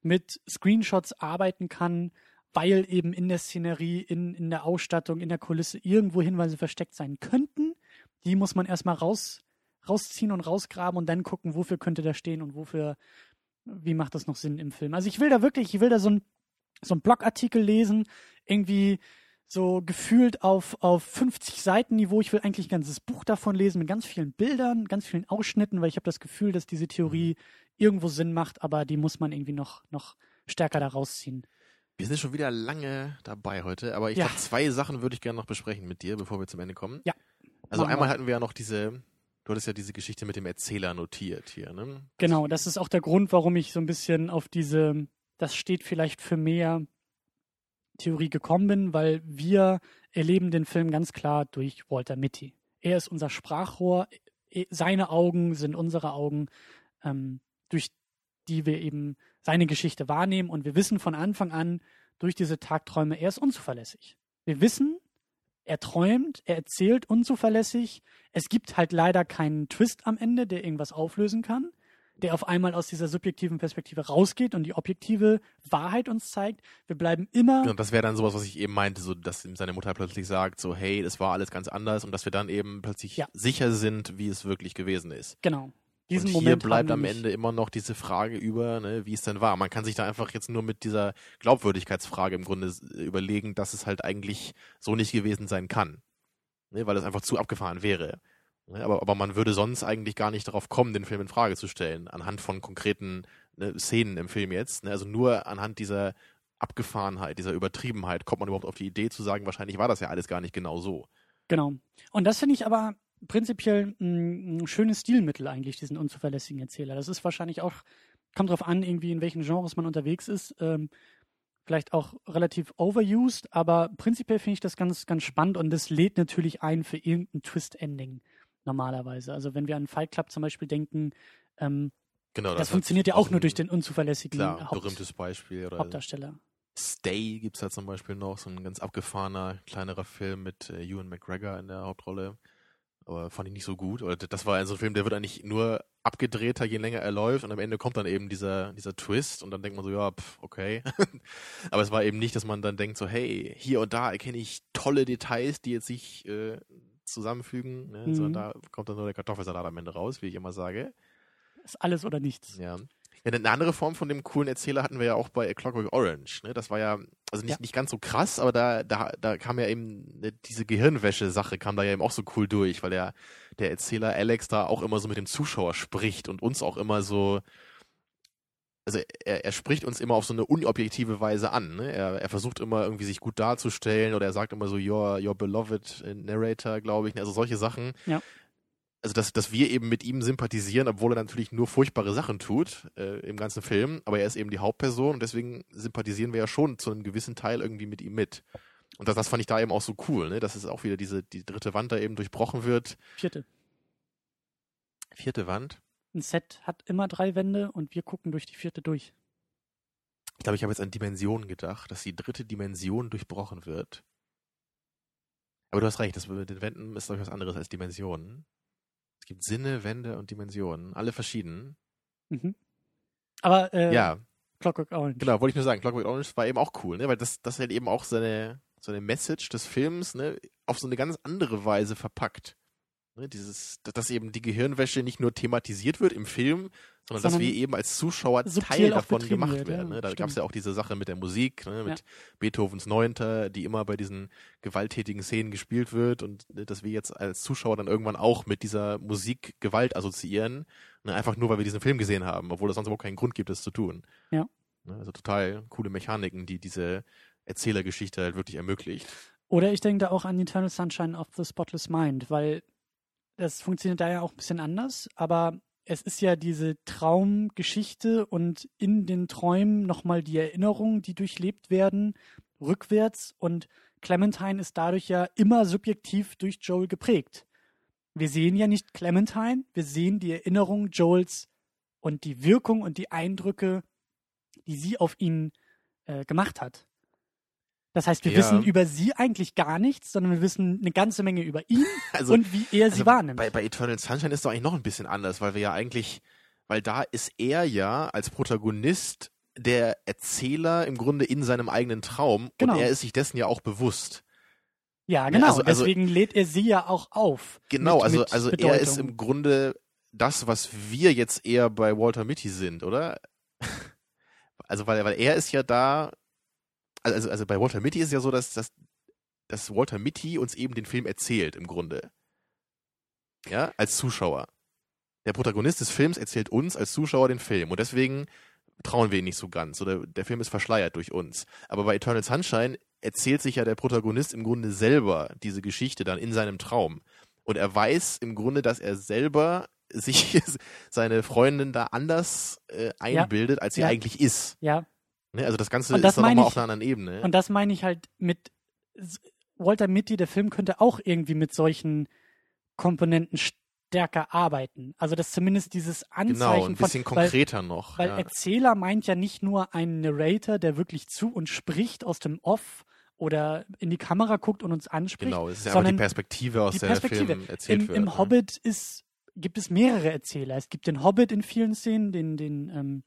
mit Screenshots arbeiten kann, weil eben in der Szenerie, in, in der Ausstattung, in der Kulisse irgendwo Hinweise versteckt sein könnten. Die muss man erstmal raus, rausziehen und rausgraben und dann gucken, wofür könnte das stehen und wofür, wie macht das noch Sinn im Film. Also ich will da wirklich, ich will da so ein so ein Blogartikel lesen, irgendwie so gefühlt auf, auf 50 Seiten Niveau. Ich will eigentlich ein ganzes Buch davon lesen mit ganz vielen Bildern, ganz vielen Ausschnitten, weil ich habe das Gefühl, dass diese Theorie irgendwo Sinn macht, aber die muss man irgendwie noch, noch stärker da rausziehen. Wir sind schon wieder lange dabei heute, aber ich ja. glaube, zwei Sachen würde ich gerne noch besprechen mit dir, bevor wir zum Ende kommen. Ja. Also einmal hatten wir ja noch diese, du hattest ja diese Geschichte mit dem Erzähler notiert hier, ne? Genau, das ist auch der Grund, warum ich so ein bisschen auf diese, das steht vielleicht für mehr Theorie gekommen bin, weil wir erleben den Film ganz klar durch Walter Mitty. Er ist unser Sprachrohr, seine Augen sind unsere Augen, ähm, durch die wir eben seine Geschichte wahrnehmen und wir wissen von Anfang an durch diese Tagträume, er ist unzuverlässig. Wir wissen, er träumt, er erzählt unzuverlässig. Es gibt halt leider keinen Twist am Ende, der irgendwas auflösen kann, der auf einmal aus dieser subjektiven Perspektive rausgeht und die objektive Wahrheit uns zeigt. Wir bleiben immer. Genau, das wäre dann sowas, was ich eben meinte, so dass seine Mutter plötzlich sagt, so hey, das war alles ganz anders und dass wir dann eben plötzlich ja. sicher sind, wie es wirklich gewesen ist. Genau diesen und hier Moment bleibt am Ende immer noch diese Frage über, ne, wie es denn war. Man kann sich da einfach jetzt nur mit dieser Glaubwürdigkeitsfrage im Grunde überlegen, dass es halt eigentlich so nicht gewesen sein kann. Ne, weil es einfach zu abgefahren wäre. Ne, aber, aber man würde sonst eigentlich gar nicht darauf kommen, den Film in Frage zu stellen, anhand von konkreten ne, Szenen im Film jetzt. Ne, also nur anhand dieser Abgefahrenheit, dieser Übertriebenheit kommt man überhaupt auf die Idee zu sagen, wahrscheinlich war das ja alles gar nicht genau so. Genau. Und das finde ich aber prinzipiell ein, ein schönes Stilmittel eigentlich, diesen unzuverlässigen Erzähler. Das ist wahrscheinlich auch, kommt drauf an, irgendwie in welchen Genres man unterwegs ist. Ähm, vielleicht auch relativ overused, aber prinzipiell finde ich das ganz, ganz spannend und das lädt natürlich ein für irgendein Twist-Ending normalerweise. Also wenn wir an Fight Club zum Beispiel denken, ähm, Genau, das, funktioniert ja auch nur durch den unzuverlässigen klar, Haupt berühmtes Beispiel. Oder Hauptdarsteller. Stay gibt's da zum Beispiel noch, so ein ganz abgefahrener, kleinerer Film mit äh, Ewan McGregor in der Hauptrolle. Aber fand ich nicht so gut. Oder das war so ein Film, der wird eigentlich nur abgedrehter, je länger er läuft und am Ende kommt dann eben dieser, dieser Twist und dann denkt man so, ja, pff, okay. Aber es war eben nicht, dass man dann denkt so, hey, hier und da erkenne ich tolle Details, die jetzt sich äh, zusammenfügen, ne? Mhm. sondern da kommt dann nur der Kartoffelsalat am Ende raus, wie ich immer sage. Ist alles oder nichts. Ja. Eine andere Form von dem coolen Erzähler hatten wir ja auch bei A Clockwork Orange. Ne? Das war ja, also nicht, Ja. nicht ganz so krass, aber da, da, da kam ja eben ne, diese Gehirnwäsche-Sache kam da ja eben auch so cool durch, weil der, der Erzähler Alex da auch immer so mit dem Zuschauer spricht und uns auch immer so, also er, er spricht uns immer auf so eine unobjektive Weise an. Ne? Er, er versucht immer irgendwie sich gut darzustellen oder er sagt immer so, your, your beloved narrator, glaube ich. ne? Also solche Sachen. Ja. Also dass, dass wir eben mit ihm sympathisieren, obwohl er natürlich nur furchtbare Sachen tut äh, im ganzen Film, aber er ist eben die Hauptperson und deswegen sympathisieren wir ja schon zu einem gewissen Teil irgendwie mit ihm mit. Und das, das fand ich da eben auch so cool, ne? dass es auch wieder diese die dritte Wand da eben durchbrochen wird. Vierte. Vierte Wand. Ein Set hat immer drei Wände und wir gucken durch die vierte durch. Ich glaube, ich habe jetzt an Dimensionen gedacht, dass die dritte Dimension durchbrochen wird. Aber du hast recht, das mit den Wänden ist, glaube ich, was anderes als Dimensionen. Es gibt Sinne, Wände und Dimensionen, alle verschieden. Mhm. Aber äh, ja, Clockwork Orange. genau, wollte ich nur sagen, Clockwork Orange war eben auch cool, ne? weil das, das halt eben auch seine, so eine Message des Films ne? auf so eine ganz andere Weise verpackt. Ne? Dieses, dass eben die Gehirnwäsche nicht nur thematisiert wird im Film, sondern, dass Sondern wir eben als Zuschauer Teil davon gemacht wird, werden. ja, Ne? Da gab es ja auch diese Sache mit der Musik, ne? mit Beethovens Neunter, die immer bei diesen gewalttätigen Szenen gespielt wird und ne, dass wir jetzt als Zuschauer dann irgendwann auch mit dieser Musik Gewalt assoziieren, ne? einfach nur, weil wir diesen Film gesehen haben, obwohl es sonst überhaupt keinen Grund gibt, das zu tun. Ja. Ne? Also total coole Mechaniken, die diese Erzählergeschichte halt wirklich ermöglicht. Oder ich denke da auch an Eternal Sunshine of the Spotless Mind, weil das funktioniert da ja auch ein bisschen anders, aber es ist ja diese Traumgeschichte und in den Träumen nochmal die Erinnerungen, die durchlebt werden, rückwärts und Clementine ist dadurch ja immer subjektiv durch Joel geprägt. Wir sehen ja nicht Clementine, wir sehen die Erinnerung Joels und die Wirkung und die Eindrücke, die sie auf ihn äh, gemacht hat. Das heißt, wir Ja. wissen über sie eigentlich gar nichts, sondern wir wissen eine ganze Menge über ihn Also, und wie er sie also wahrnimmt. Bei, bei Eternal Sunshine ist es doch eigentlich noch ein bisschen anders, weil wir ja eigentlich, weil da ist er ja als Protagonist der Erzähler im Grunde in seinem eigenen Traum Genau. und er ist sich dessen ja auch bewusst. ja, ne, genau. also- also- Deswegen lädt er sie ja auch auf. Genau, mit, also, mit also er Bedeutung. ist im Grunde das, was wir jetzt eher bei Walter Mitty sind, oder? Also, weil, weil er ist ja da, also, also bei Walter Mitty ist es ja so, dass, dass, dass Walter Mitty uns eben den Film erzählt, im Grunde. Ja, als Zuschauer. Der Protagonist des Films erzählt uns als Zuschauer den Film und deswegen trauen wir ihn nicht so ganz oder der Film ist verschleiert durch uns. Aber bei Eternal Sunshine erzählt sich ja der Protagonist im Grunde selber diese Geschichte dann in seinem Traum. Und er weiß im Grunde, dass er selber sich seine Freundin da anders äh, einbildet, als sie Ja. eigentlich ist. Ja, Ne? Also das Ganze Und das ist dann nochmal auf einer anderen Ebene. und das meine ich halt mit Walter Mitty, der Film könnte auch irgendwie mit solchen Komponenten stärker arbeiten. Also dass zumindest dieses Anzeichen genau, ein bisschen von, weil, konkreter noch. weil ja. Erzähler meint ja nicht nur einen Narrator, der wirklich zu uns spricht aus dem Off oder in die Kamera guckt und uns anspricht. Genau, es ist ja einfach die Perspektive, aus die der Perspektive. Film erzählt Im, wird. im ne? Hobbit ist, gibt es mehrere Erzähler. Es gibt den Hobbit in vielen Szenen, den, den ähm,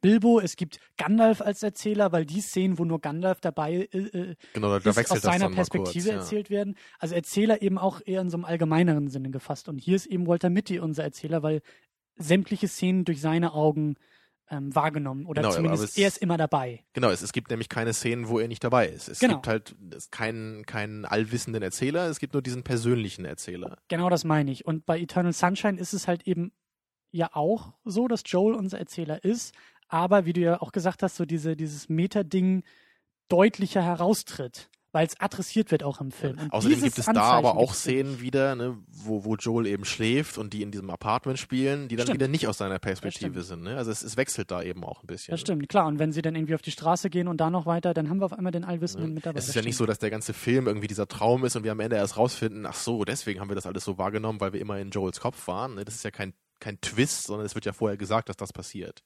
Bilbo, es gibt Gandalf als Erzähler, weil die Szenen, wo nur Gandalf dabei äh, äh, Genau, da, ist, aus seiner Perspektive kurz, ja. erzählt werden. Also Erzähler eben auch eher in so einem allgemeineren Sinne gefasst. Und hier ist eben Walter Mitty unser Erzähler, weil sämtliche Szenen durch seine Augen ähm, wahrgenommen oder Genau, zumindest es- er ist immer dabei. Genau, es, es gibt nämlich keine Szenen, wo er nicht dabei ist. Es Genau. gibt halt es- keinen, keinen allwissenden Erzähler, es gibt nur diesen persönlichen Erzähler. Genau das meine ich. Und bei Eternal Sunshine ist es halt eben ja auch so, dass Joel unser Erzähler ist. Aber wie du ja auch gesagt hast, so diese, dieses Meta-Ding deutlicher heraustritt weil es adressiert wird auch im Film. Und Außerdem gibt es da aber auch Szenen wieder, ne, wo, wo Joel eben schläft und die in diesem Apartment spielen, die dann stimmt. wieder nicht aus seiner Perspektive sind. Ne? Also es, es, wechselt da eben auch ein bisschen. Das stimmt, klar. Und wenn sie dann irgendwie auf die Straße gehen und da noch weiter, dann haben wir auf einmal den Allwissenden ja. mit dabei. Es ist ja nicht so, dass der ganze Film irgendwie dieser Traum ist und wir am Ende erst rausfinden, ach so, deswegen haben wir das alles so wahrgenommen, weil wir immer in Joels Kopf waren. Ne? Das ist ja kein, kein Twist, sondern es wird ja vorher gesagt, dass das passiert.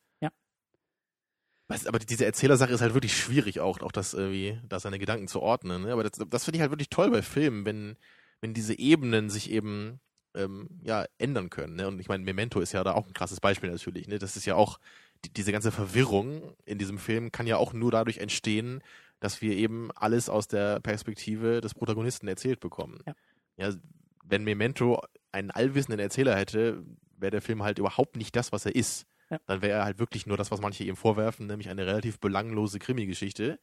Weißt, aber diese Erzählersache ist halt wirklich schwierig auch, auch das irgendwie, da seine Gedanken zu ordnen. Ne? Aber das, das finde ich halt wirklich toll bei Filmen, wenn, wenn diese Ebenen sich eben ähm, ja ändern können. Ne? Und ich meine, Memento ist ja da auch ein krasses Beispiel natürlich. Ne? Das ist ja auch die, diese ganze Verwirrung in diesem Film kann ja auch nur dadurch entstehen, dass wir eben alles aus der Perspektive des Protagonisten erzählt bekommen. Ja. ja wenn Memento einen allwissenden Erzähler hätte, wäre der Film halt überhaupt nicht das, was er ist. Ja. Dann wäre er halt wirklich nur das, was manche ihm vorwerfen, nämlich eine relativ belanglose Krimi-Geschichte.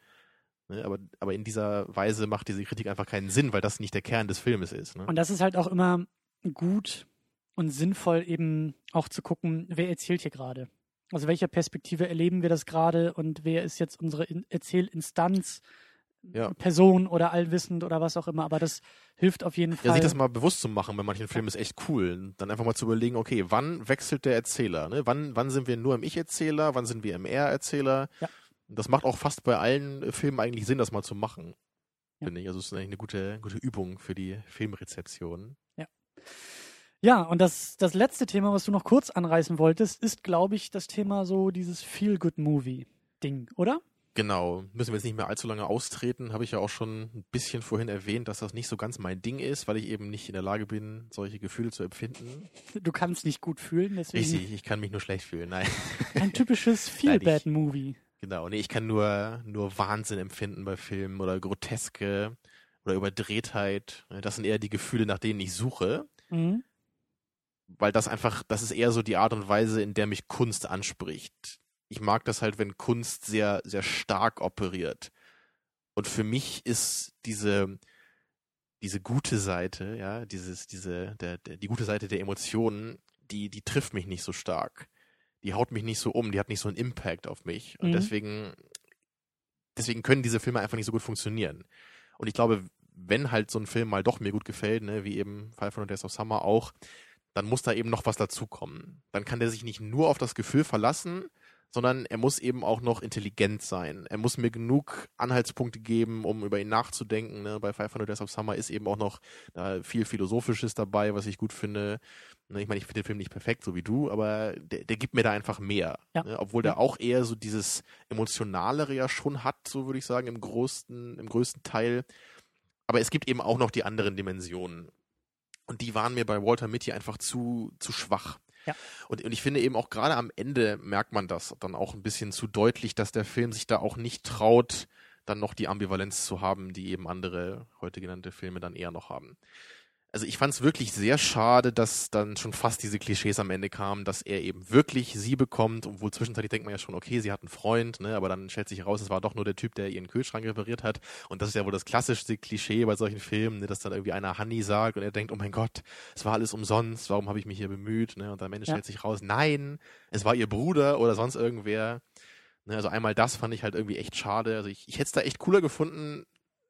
Ne? Aber, aber in dieser Weise macht diese Kritik einfach keinen Sinn, weil das nicht der Kern des Filmes ist. Ne? Und das ist halt auch immer gut und sinnvoll, eben auch zu gucken, wer erzählt hier gerade. Aus welcher Perspektive erleben wir das gerade und wer ist jetzt unsere Erzählinstanz? Ja. Person oder allwissend oder was auch immer, aber das hilft auf jeden Fall. Ja, sich das mal bewusst zu machen bei manchen Filmen ist echt cool. Dann einfach mal zu überlegen, okay, wann wechselt der Erzähler? Ne? Wann, wann sind wir nur im Ich-Erzähler? Wann sind wir im Er-Erzähler? Ja. Das macht auch fast bei allen Filmen eigentlich Sinn, das mal zu machen. Ja. Finde ich. Also es ist eigentlich eine gute, gute Übung für die Filmrezeption. Ja. Ja, und das, das letzte Thema, was du noch kurz anreißen wolltest, ist, glaube ich, das Thema so dieses Feel-Good-Movie-Ding, oder? Genau, müssen wir jetzt nicht mehr allzu lange austreten. Habe ich ja auch schon ein bisschen vorhin erwähnt, dass das nicht so ganz mein Ding ist, weil ich eben nicht in der Lage bin, solche Gefühle zu empfinden. Du kannst nicht gut fühlen, deswegen. Ich, ich kann mich nur schlecht fühlen, nein. Ein typisches Feel-Bad-Movie. Genau, nee, ich kann nur, nur Wahnsinn empfinden bei Filmen oder Groteske oder Überdrehtheit. Das sind eher die Gefühle, nach denen ich suche. Mhm. Weil das einfach, das ist eher so die Art und Weise, in der mich Kunst anspricht ich mag das halt, wenn Kunst sehr, sehr stark operiert. Und für mich ist diese, diese gute Seite, ja, dieses, diese, der, der, die gute Seite der Emotionen, die, die trifft mich nicht so stark. Die haut mich nicht so um, die hat nicht so einen Impact auf mich. Und mhm. deswegen, deswegen können diese Filme einfach nicht so gut funktionieren. Und ich glaube, wenn halt so ein Film mal doch mir gut gefällt, ne, wie eben Five Hundred Days of Summer auch, dann muss da eben noch was dazukommen. Dann kann der sich nicht nur auf das Gefühl verlassen, sondern er muss eben auch noch intelligent sein. Er muss mir genug Anhaltspunkte geben, um über ihn nachzudenken. Ne? Bei 500 Days of Summer ist eben auch noch viel Philosophisches dabei, was ich gut finde. Ne? Ich meine, ich finde den Film nicht perfekt, so wie du, aber der, der gibt mir da einfach mehr. Ja. Ne? Obwohl der auch eher so dieses Emotionalere ja schon hat, so würde ich sagen, im größten, im größten Teil. Aber es gibt eben auch noch die anderen Dimensionen. Und die waren mir bei Walter Mitty einfach zu, zu schwach. Ja. Und, und ich finde eben auch gerade am Ende merkt man das dann auch ein bisschen zu deutlich, dass der Film sich da auch nicht traut, dann noch die Ambivalenz zu haben, die eben andere heute genannte Filme dann eher noch haben also ich fand es wirklich sehr schade, dass dann schon fast diese Klischees am Ende kamen, dass er eben wirklich sie bekommt, obwohl zwischenzeitlich denkt man ja schon, okay, sie hat einen Freund, ne, aber dann stellt sich heraus, es war doch nur der Typ, der ihren Kühlschrank repariert hat. Und das ist ja wohl das klassischste Klischee bei solchen Filmen, ne, dass dann irgendwie einer Honey sagt und er denkt, oh mein Gott, es war alles umsonst, warum habe ich mich hier bemüht? Ne? Und am Ende ja. stellt sich raus, nein, es war ihr Bruder oder sonst irgendwer. Ne, also einmal das fand ich halt irgendwie echt schade. Also ich, ich hätte es da echt cooler gefunden,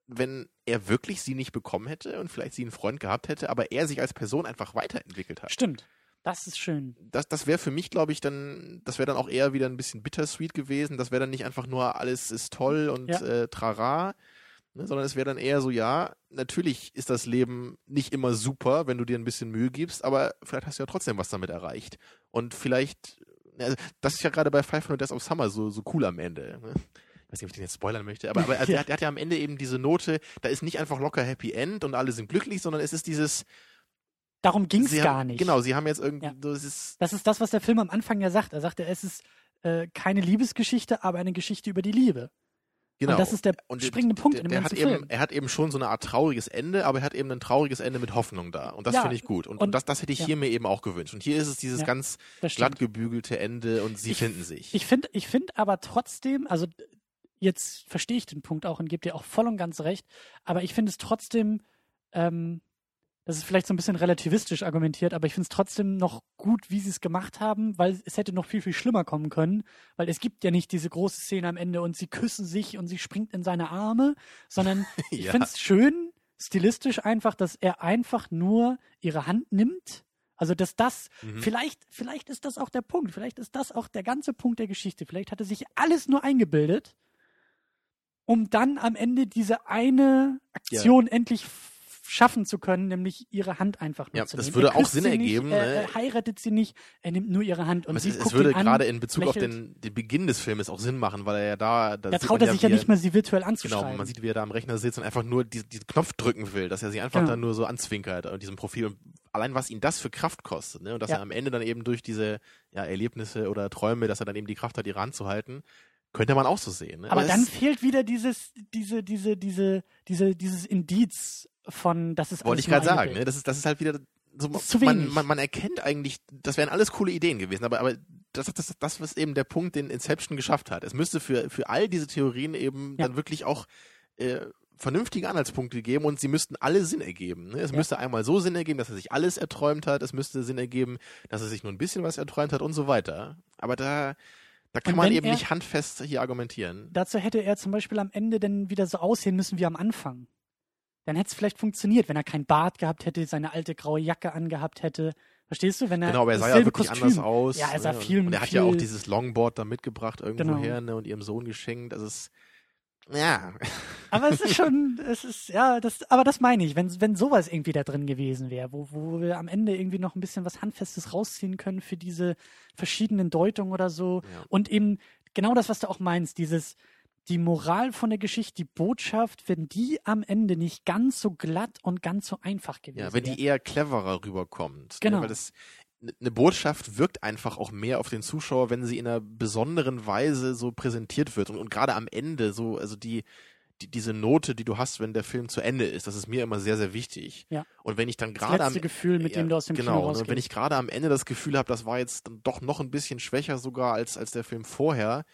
wenn er wirklich sie nicht bekommen hätte und vielleicht sie einen Freund gehabt hätte, aber er sich als Person einfach weiterentwickelt hat. Stimmt. Das ist schön. Das, das wäre für mich, glaube ich, dann, das wäre dann auch eher wieder ein bisschen bittersweet gewesen. Das wäre dann nicht einfach nur alles ist toll und ja. äh, trara, ne, sondern es wäre dann eher so, ja, natürlich ist das Leben nicht immer super, wenn du dir ein bisschen Mühe gibst, aber vielleicht hast du ja trotzdem was damit erreicht. Und vielleicht, also das ist ja gerade bei 500 Days of Summer so, so cool am Ende. Ne? Weiß nicht, ob ich den jetzt spoilern möchte, aber, aber ja. er, hat, er, hat, ja am Ende eben diese Note, da ist nicht einfach locker Happy End und alle sind glücklich, sondern es ist dieses. Darum ging es gar nicht. Genau, sie haben jetzt irgendwie. Ja. Das, ist, das ist das, was der Film am Anfang ja sagt. Er sagte, es ist äh, keine Liebesgeschichte, aber eine Geschichte über die Liebe. Genau. Und das ist der und springende Punkt der, in dem der ganzen hat Film. Eben, er hat eben schon so eine Art trauriges Ende, aber er hat eben ein trauriges Ende mit Hoffnung da. Und das ja, finde ich gut. Und, und, das, das hätte ich ja. hier mir eben auch gewünscht. Und hier ist es dieses ja, ganz glatt gebügelte Ende und sie ich, finden sich. Ich finde ich find aber trotzdem, also jetzt verstehe ich den Punkt auch und gebe dir auch voll und ganz recht, aber ich finde es trotzdem ähm, das ist vielleicht so ein bisschen relativistisch argumentiert, aber ich finde es trotzdem noch gut, wie sie es gemacht haben, weil es hätte noch viel, viel schlimmer kommen können, weil es gibt ja nicht diese große Szene am Ende und sie küssen sich und sie springt in seine Arme, sondern ich Ja. finde es schön, stilistisch einfach, dass er einfach nur ihre Hand nimmt. Also, dass das, Mhm. vielleicht, vielleicht ist das auch der Punkt, vielleicht ist das auch der ganze Punkt der Geschichte. Vielleicht hat er sich alles nur eingebildet, um dann am Ende diese eine Aktion endlich f- schaffen zu können, nämlich ihre Hand einfach nur Ja, zu das nehmen. würde er auch Sinn sie nicht, ergeben, Er, ne? er heiratet sie nicht, er nimmt nur ihre Hand und es, sie es guckt würde ihn an. gerade in Bezug auf lächelt. den, den Beginn des Filmes auch Sinn machen, weil er ja da. Da, Da traut er sich ja nicht mal, sie virtuell anzuschreiben. Genau, man sieht, wie er da am Rechner sitzt und einfach nur die- diesen Knopf drücken will, dass er sich einfach Genau. dann nur so anzwinkert an diesem Profil. Und allein was ihn das für Kraft kostet, ne? Und dass Ja. er am Ende dann eben durch diese ja, Erlebnisse oder Träume, dass er dann eben die Kraft hat, ihre Hand zu halten, könnte man auch so sehen. Ne? Aber es- dann fehlt wieder dieses, diese, diese, diese, diese, dieses Indiz von, das ist wollte ich gerade sagen, ne? Das ist, das ist halt wieder so, man, man, man erkennt eigentlich, das wären alles coole Ideen gewesen, aber, aber das, das, das ist eben der Punkt, den Inception geschafft hat. Es müsste für, für all diese Theorien eben Ja. dann wirklich auch äh, vernünftige Anhaltspunkte geben und sie müssten alle Sinn ergeben. Ne? Es Ja. müsste einmal so Sinn ergeben, dass er sich alles erträumt hat, es müsste Sinn ergeben, dass er sich nur ein bisschen was erträumt hat und so weiter. Aber da, da kann man eben nicht handfest hier argumentieren. Dazu hätte er zum Beispiel am Ende dann wieder so aussehen müssen wie am Anfang. Dann hätte es vielleicht funktioniert, wenn er kein Bart gehabt hätte, seine alte graue Jacke angehabt hätte. Verstehst du? Wenn er Genau, aber er sah ja wirklich Kostüm. anders aus. Ja, er sah ne? viel, Und er hat viel, ja auch dieses Longboard da mitgebracht irgendwo Genau. her ne? und ihrem Sohn geschenkt. Also es, ja, Aber es ist schon, es ist, ja, das, aber das meine ich, wenn, wenn sowas irgendwie da drin gewesen wäre, wo, wo wir am Ende irgendwie noch ein bisschen was Handfestes rausziehen können für diese verschiedenen Deutungen oder so. Ja. Und eben genau das, was du auch meinst, dieses, die Moral von der Geschichte, die Botschaft, wenn die am Ende nicht ganz so glatt und ganz so einfach gewesen ja, wenn wäre. die eher cleverer rüberkommt. Genau. Ne? Weil das, eine Botschaft wirkt einfach auch mehr auf den Zuschauer, wenn sie in einer besonderen Weise so präsentiert wird. Und, und gerade am Ende, so, also die, die, diese Note, die du hast, wenn der Film zu Ende ist, das ist mir immer sehr, sehr wichtig. Ja. Und wenn ich dann das gerade am Gefühl, mit dem du aus dem genau, Kino und rausgehst. wenn ich gerade am Ende das Gefühl habe, das war jetzt dann doch noch ein bisschen schwächer sogar als, als der Film vorher,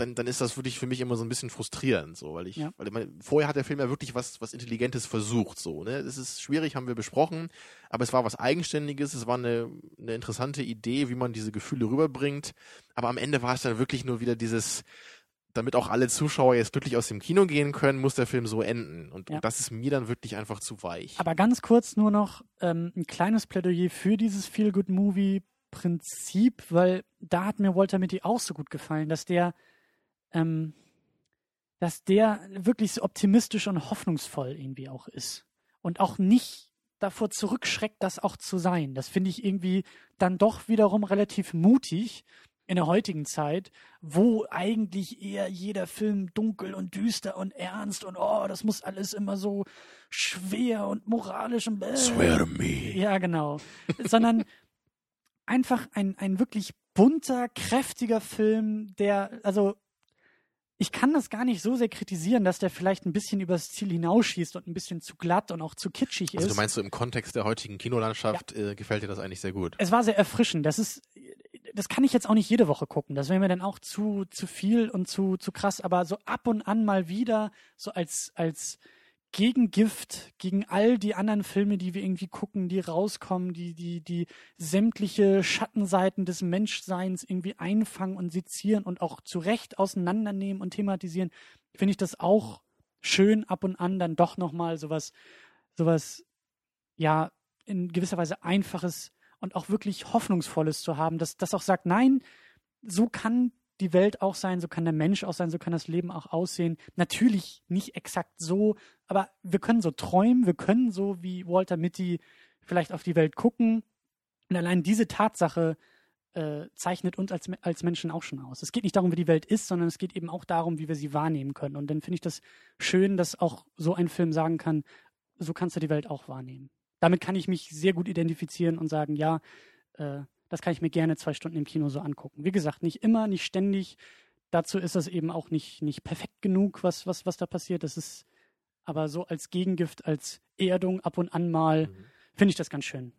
dann, dann ist das wirklich für mich immer so ein bisschen frustrierend, so, weil ich, Ja. weil ich meine, vorher hat der Film ja wirklich was, was Intelligentes versucht, so, ne. Es ist schwierig, haben wir besprochen, aber es war was Eigenständiges, es war eine, eine interessante Idee, wie man diese Gefühle rüberbringt, aber am Ende war es dann wirklich nur wieder dieses, damit auch alle Zuschauer jetzt glücklich aus dem Kino gehen können, muss der Film so enden. Und, Ja. und das ist mir dann wirklich einfach zu weich. Aber ganz kurz nur noch ähm, ein kleines Plädoyer für dieses Feel-Good-Movie-Prinzip, weil da hat mir Walter Mitty auch so gut gefallen, dass der, ähm, dass der wirklich so optimistisch und hoffnungsvoll irgendwie auch ist. Und auch nicht davor zurückschreckt, das auch zu sein. Das finde ich irgendwie dann doch wiederum relativ mutig in der heutigen Zeit, wo eigentlich eher jeder Film dunkel und düster und ernst und oh, das muss alles immer so schwer und moralisch und bäh. Swear to me. Ja, genau. Sondern einfach ein, ein wirklich bunter, kräftiger Film, der, also ich kann das gar nicht so sehr kritisieren, dass der vielleicht ein bisschen übers Ziel hinausschießt und ein bisschen zu glatt und auch zu kitschig Also ist. du meinst so im Kontext der heutigen Kinolandschaft äh, gefällt dir das eigentlich sehr gut. es war sehr erfrischend. Das ist, das kann ich jetzt auch nicht jede Woche gucken. Das wäre mir dann auch zu, zu viel und zu, zu krass. Aber so ab und an mal wieder, so als, als Gegengift gegen all die anderen Filme, die wir irgendwie gucken, die rauskommen, die, die, die sämtliche Schattenseiten des Menschseins irgendwie einfangen und sezieren und auch zu Recht auseinandernehmen und thematisieren, finde ich das auch schön ab und an dann doch nochmal sowas, sowas, ja, in gewisser Weise einfaches und auch wirklich Hoffnungsvolles zu haben, dass das auch sagt, nein, so kann die Welt auch sein, so kann der Mensch auch sein, so kann das Leben auch aussehen. Natürlich nicht exakt so, aber wir können so träumen, wir können so wie Walter Mitty vielleicht auf die Welt gucken. Und allein diese Tatsache äh, zeichnet uns als, als Menschen auch schon aus. Es geht nicht darum, wie die Welt ist, sondern es geht eben auch darum, wie wir sie wahrnehmen können. Und dann finde ich das schön, dass auch so ein Film sagen kann, so kannst du die Welt auch wahrnehmen. Damit kann ich mich sehr gut identifizieren und sagen, ja, äh, das kann ich mir gerne zwei Stunden im Kino so angucken. Wie gesagt, nicht immer, nicht ständig. Dazu ist das eben auch nicht, nicht perfekt genug, was, was, was da passiert. Das ist aber so als Gegengift, als Erdung ab und an mal, Mhm. finde ich das ganz schön.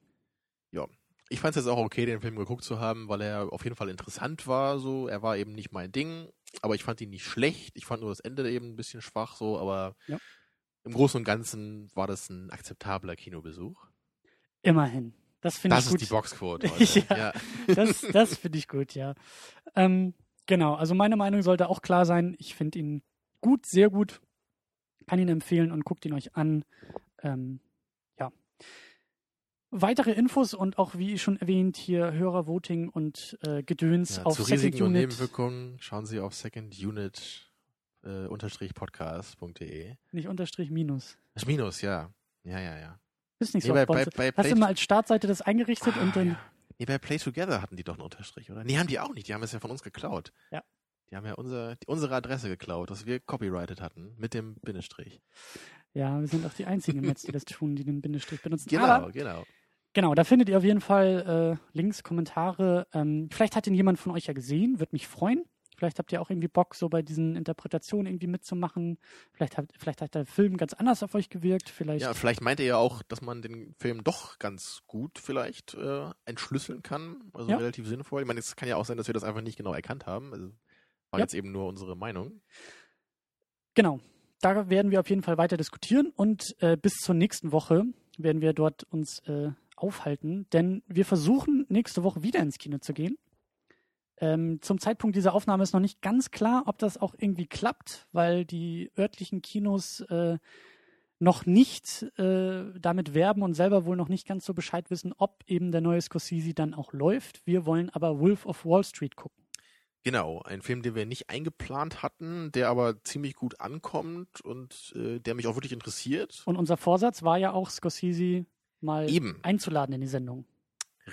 Ich fand es jetzt auch okay, den Film geguckt zu haben, weil er auf jeden Fall interessant war. So, er war eben nicht mein Ding, aber ich fand ihn nicht schlecht. Ich fand nur das Ende eben ein bisschen schwach, so, aber Ja. im Großen und Ganzen war das ein akzeptabler Kinobesuch. Immerhin. Das finde ich Das gut. ist die Boxquote. Ja. ja. Das, das finde ich gut, ja. Ähm, genau, also meine Meinung sollte auch klar sein. Ich finde ihn gut, sehr gut. Kann ihn empfehlen und guckt ihn euch an. Ähm, ja. Weitere Infos und auch, wie schon erwähnt, hier Hörervoting und äh, Gedöns Ja, auf zu Second Risiken und Unit. Nebenwirkungen schauen Sie auf secondunit äh, unterstrich podcast.de. Nicht Unterstrich Minus. Das Minus, ja. Ja, ja, ja. Ist nicht Nee, so. bei- bei- bei Hast du mal als Startseite das eingerichtet Ah, und dann. ja. Nee, bei Play Together hatten die doch einen Unterstrich, oder? Nee, haben die auch nicht. Die haben es ja von uns geklaut. Ja. Die haben ja unser, unsere Adresse geklaut, was wir copyrighted hatten, mit dem Bindestrich. Ja, wir sind auch die einzigen im Netz, die das tun, die den Bindestrich benutzen. Genau, Aber genau. Genau, da findet ihr auf jeden Fall äh, Links, Kommentare. Ähm, vielleicht hat ihn jemand von euch ja gesehen, würde mich freuen. Vielleicht habt ihr auch irgendwie Bock, so bei diesen Interpretationen irgendwie mitzumachen. Vielleicht hat, vielleicht hat der Film ganz anders auf euch gewirkt. Vielleicht. Ja, vielleicht meint ihr ja auch, dass man den Film doch ganz gut vielleicht äh, entschlüsseln kann. Also Ja. relativ sinnvoll. Ich meine, es kann ja auch sein, dass wir das einfach nicht genau erkannt haben. Also war Ja. jetzt eben nur unsere Meinung. Genau. Da werden wir auf jeden Fall weiter diskutieren und äh, bis zur nächsten Woche werden wir dort uns äh, aufhalten, denn wir versuchen nächste Woche wieder ins Kino zu gehen. Ähm, zum Zeitpunkt dieser Aufnahme ist noch nicht ganz klar, ob das auch irgendwie klappt, weil die örtlichen Kinos äh, noch nicht äh, damit werben und selber wohl noch nicht ganz so Bescheid wissen, ob eben der neue Scorsese dann auch läuft. Wir wollen aber Wolf of Wall Street gucken. Genau, ein Film, den wir nicht eingeplant hatten, der aber ziemlich gut ankommt und äh, der mich auch wirklich interessiert. Und unser Vorsatz war ja auch, Scorsese mal Eben. einzuladen in die Sendung.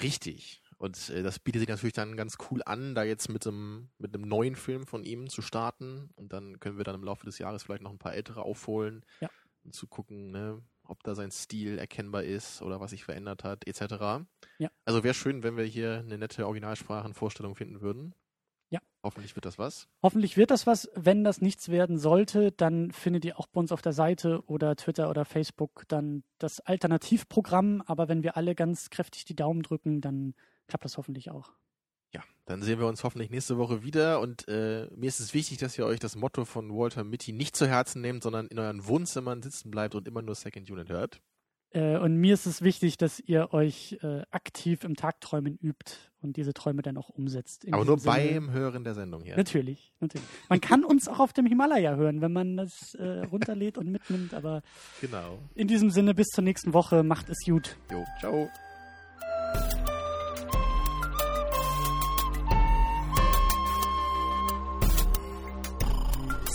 Richtig. Und äh, das bietet sich natürlich dann ganz cool an, da jetzt mit einem, mit einem neuen Film von ihm zu starten. Und dann können wir dann im Laufe des Jahres vielleicht noch ein paar ältere aufholen, Ja. um zu gucken, ne, ob da sein Stil erkennbar ist oder was sich verändert hat, etc. Ja. Also wäre schön, wenn wir hier eine nette Originalsprachenvorstellung finden würden. Ja. Hoffentlich wird das was. Hoffentlich wird das was. Wenn das nichts werden sollte, dann findet ihr auch bei uns auf der Seite oder Twitter oder Facebook dann das Alternativprogramm. Aber wenn wir alle ganz kräftig die Daumen drücken, dann klappt das hoffentlich auch. Ja, dann sehen wir uns hoffentlich nächste Woche wieder. Und äh, mir ist es wichtig, dass ihr euch das Motto von Walter Mitty nicht zu Herzen nehmt, sondern in euren Wohnzimmern sitzen bleibt und immer nur Second Unit hört. Äh, und mir ist es wichtig, dass ihr euch äh, aktiv im Tagträumen übt und diese Träume dann auch umsetzt. Aber nur Sinne- beim Hören der Sendung hier. Natürlich, natürlich. Man kann uns auch auf dem Himalaya hören, wenn man das äh, runterlädt und mitnimmt. Aber Genau. in diesem Sinne, bis zur nächsten Woche. Macht es gut. Jo, ciao.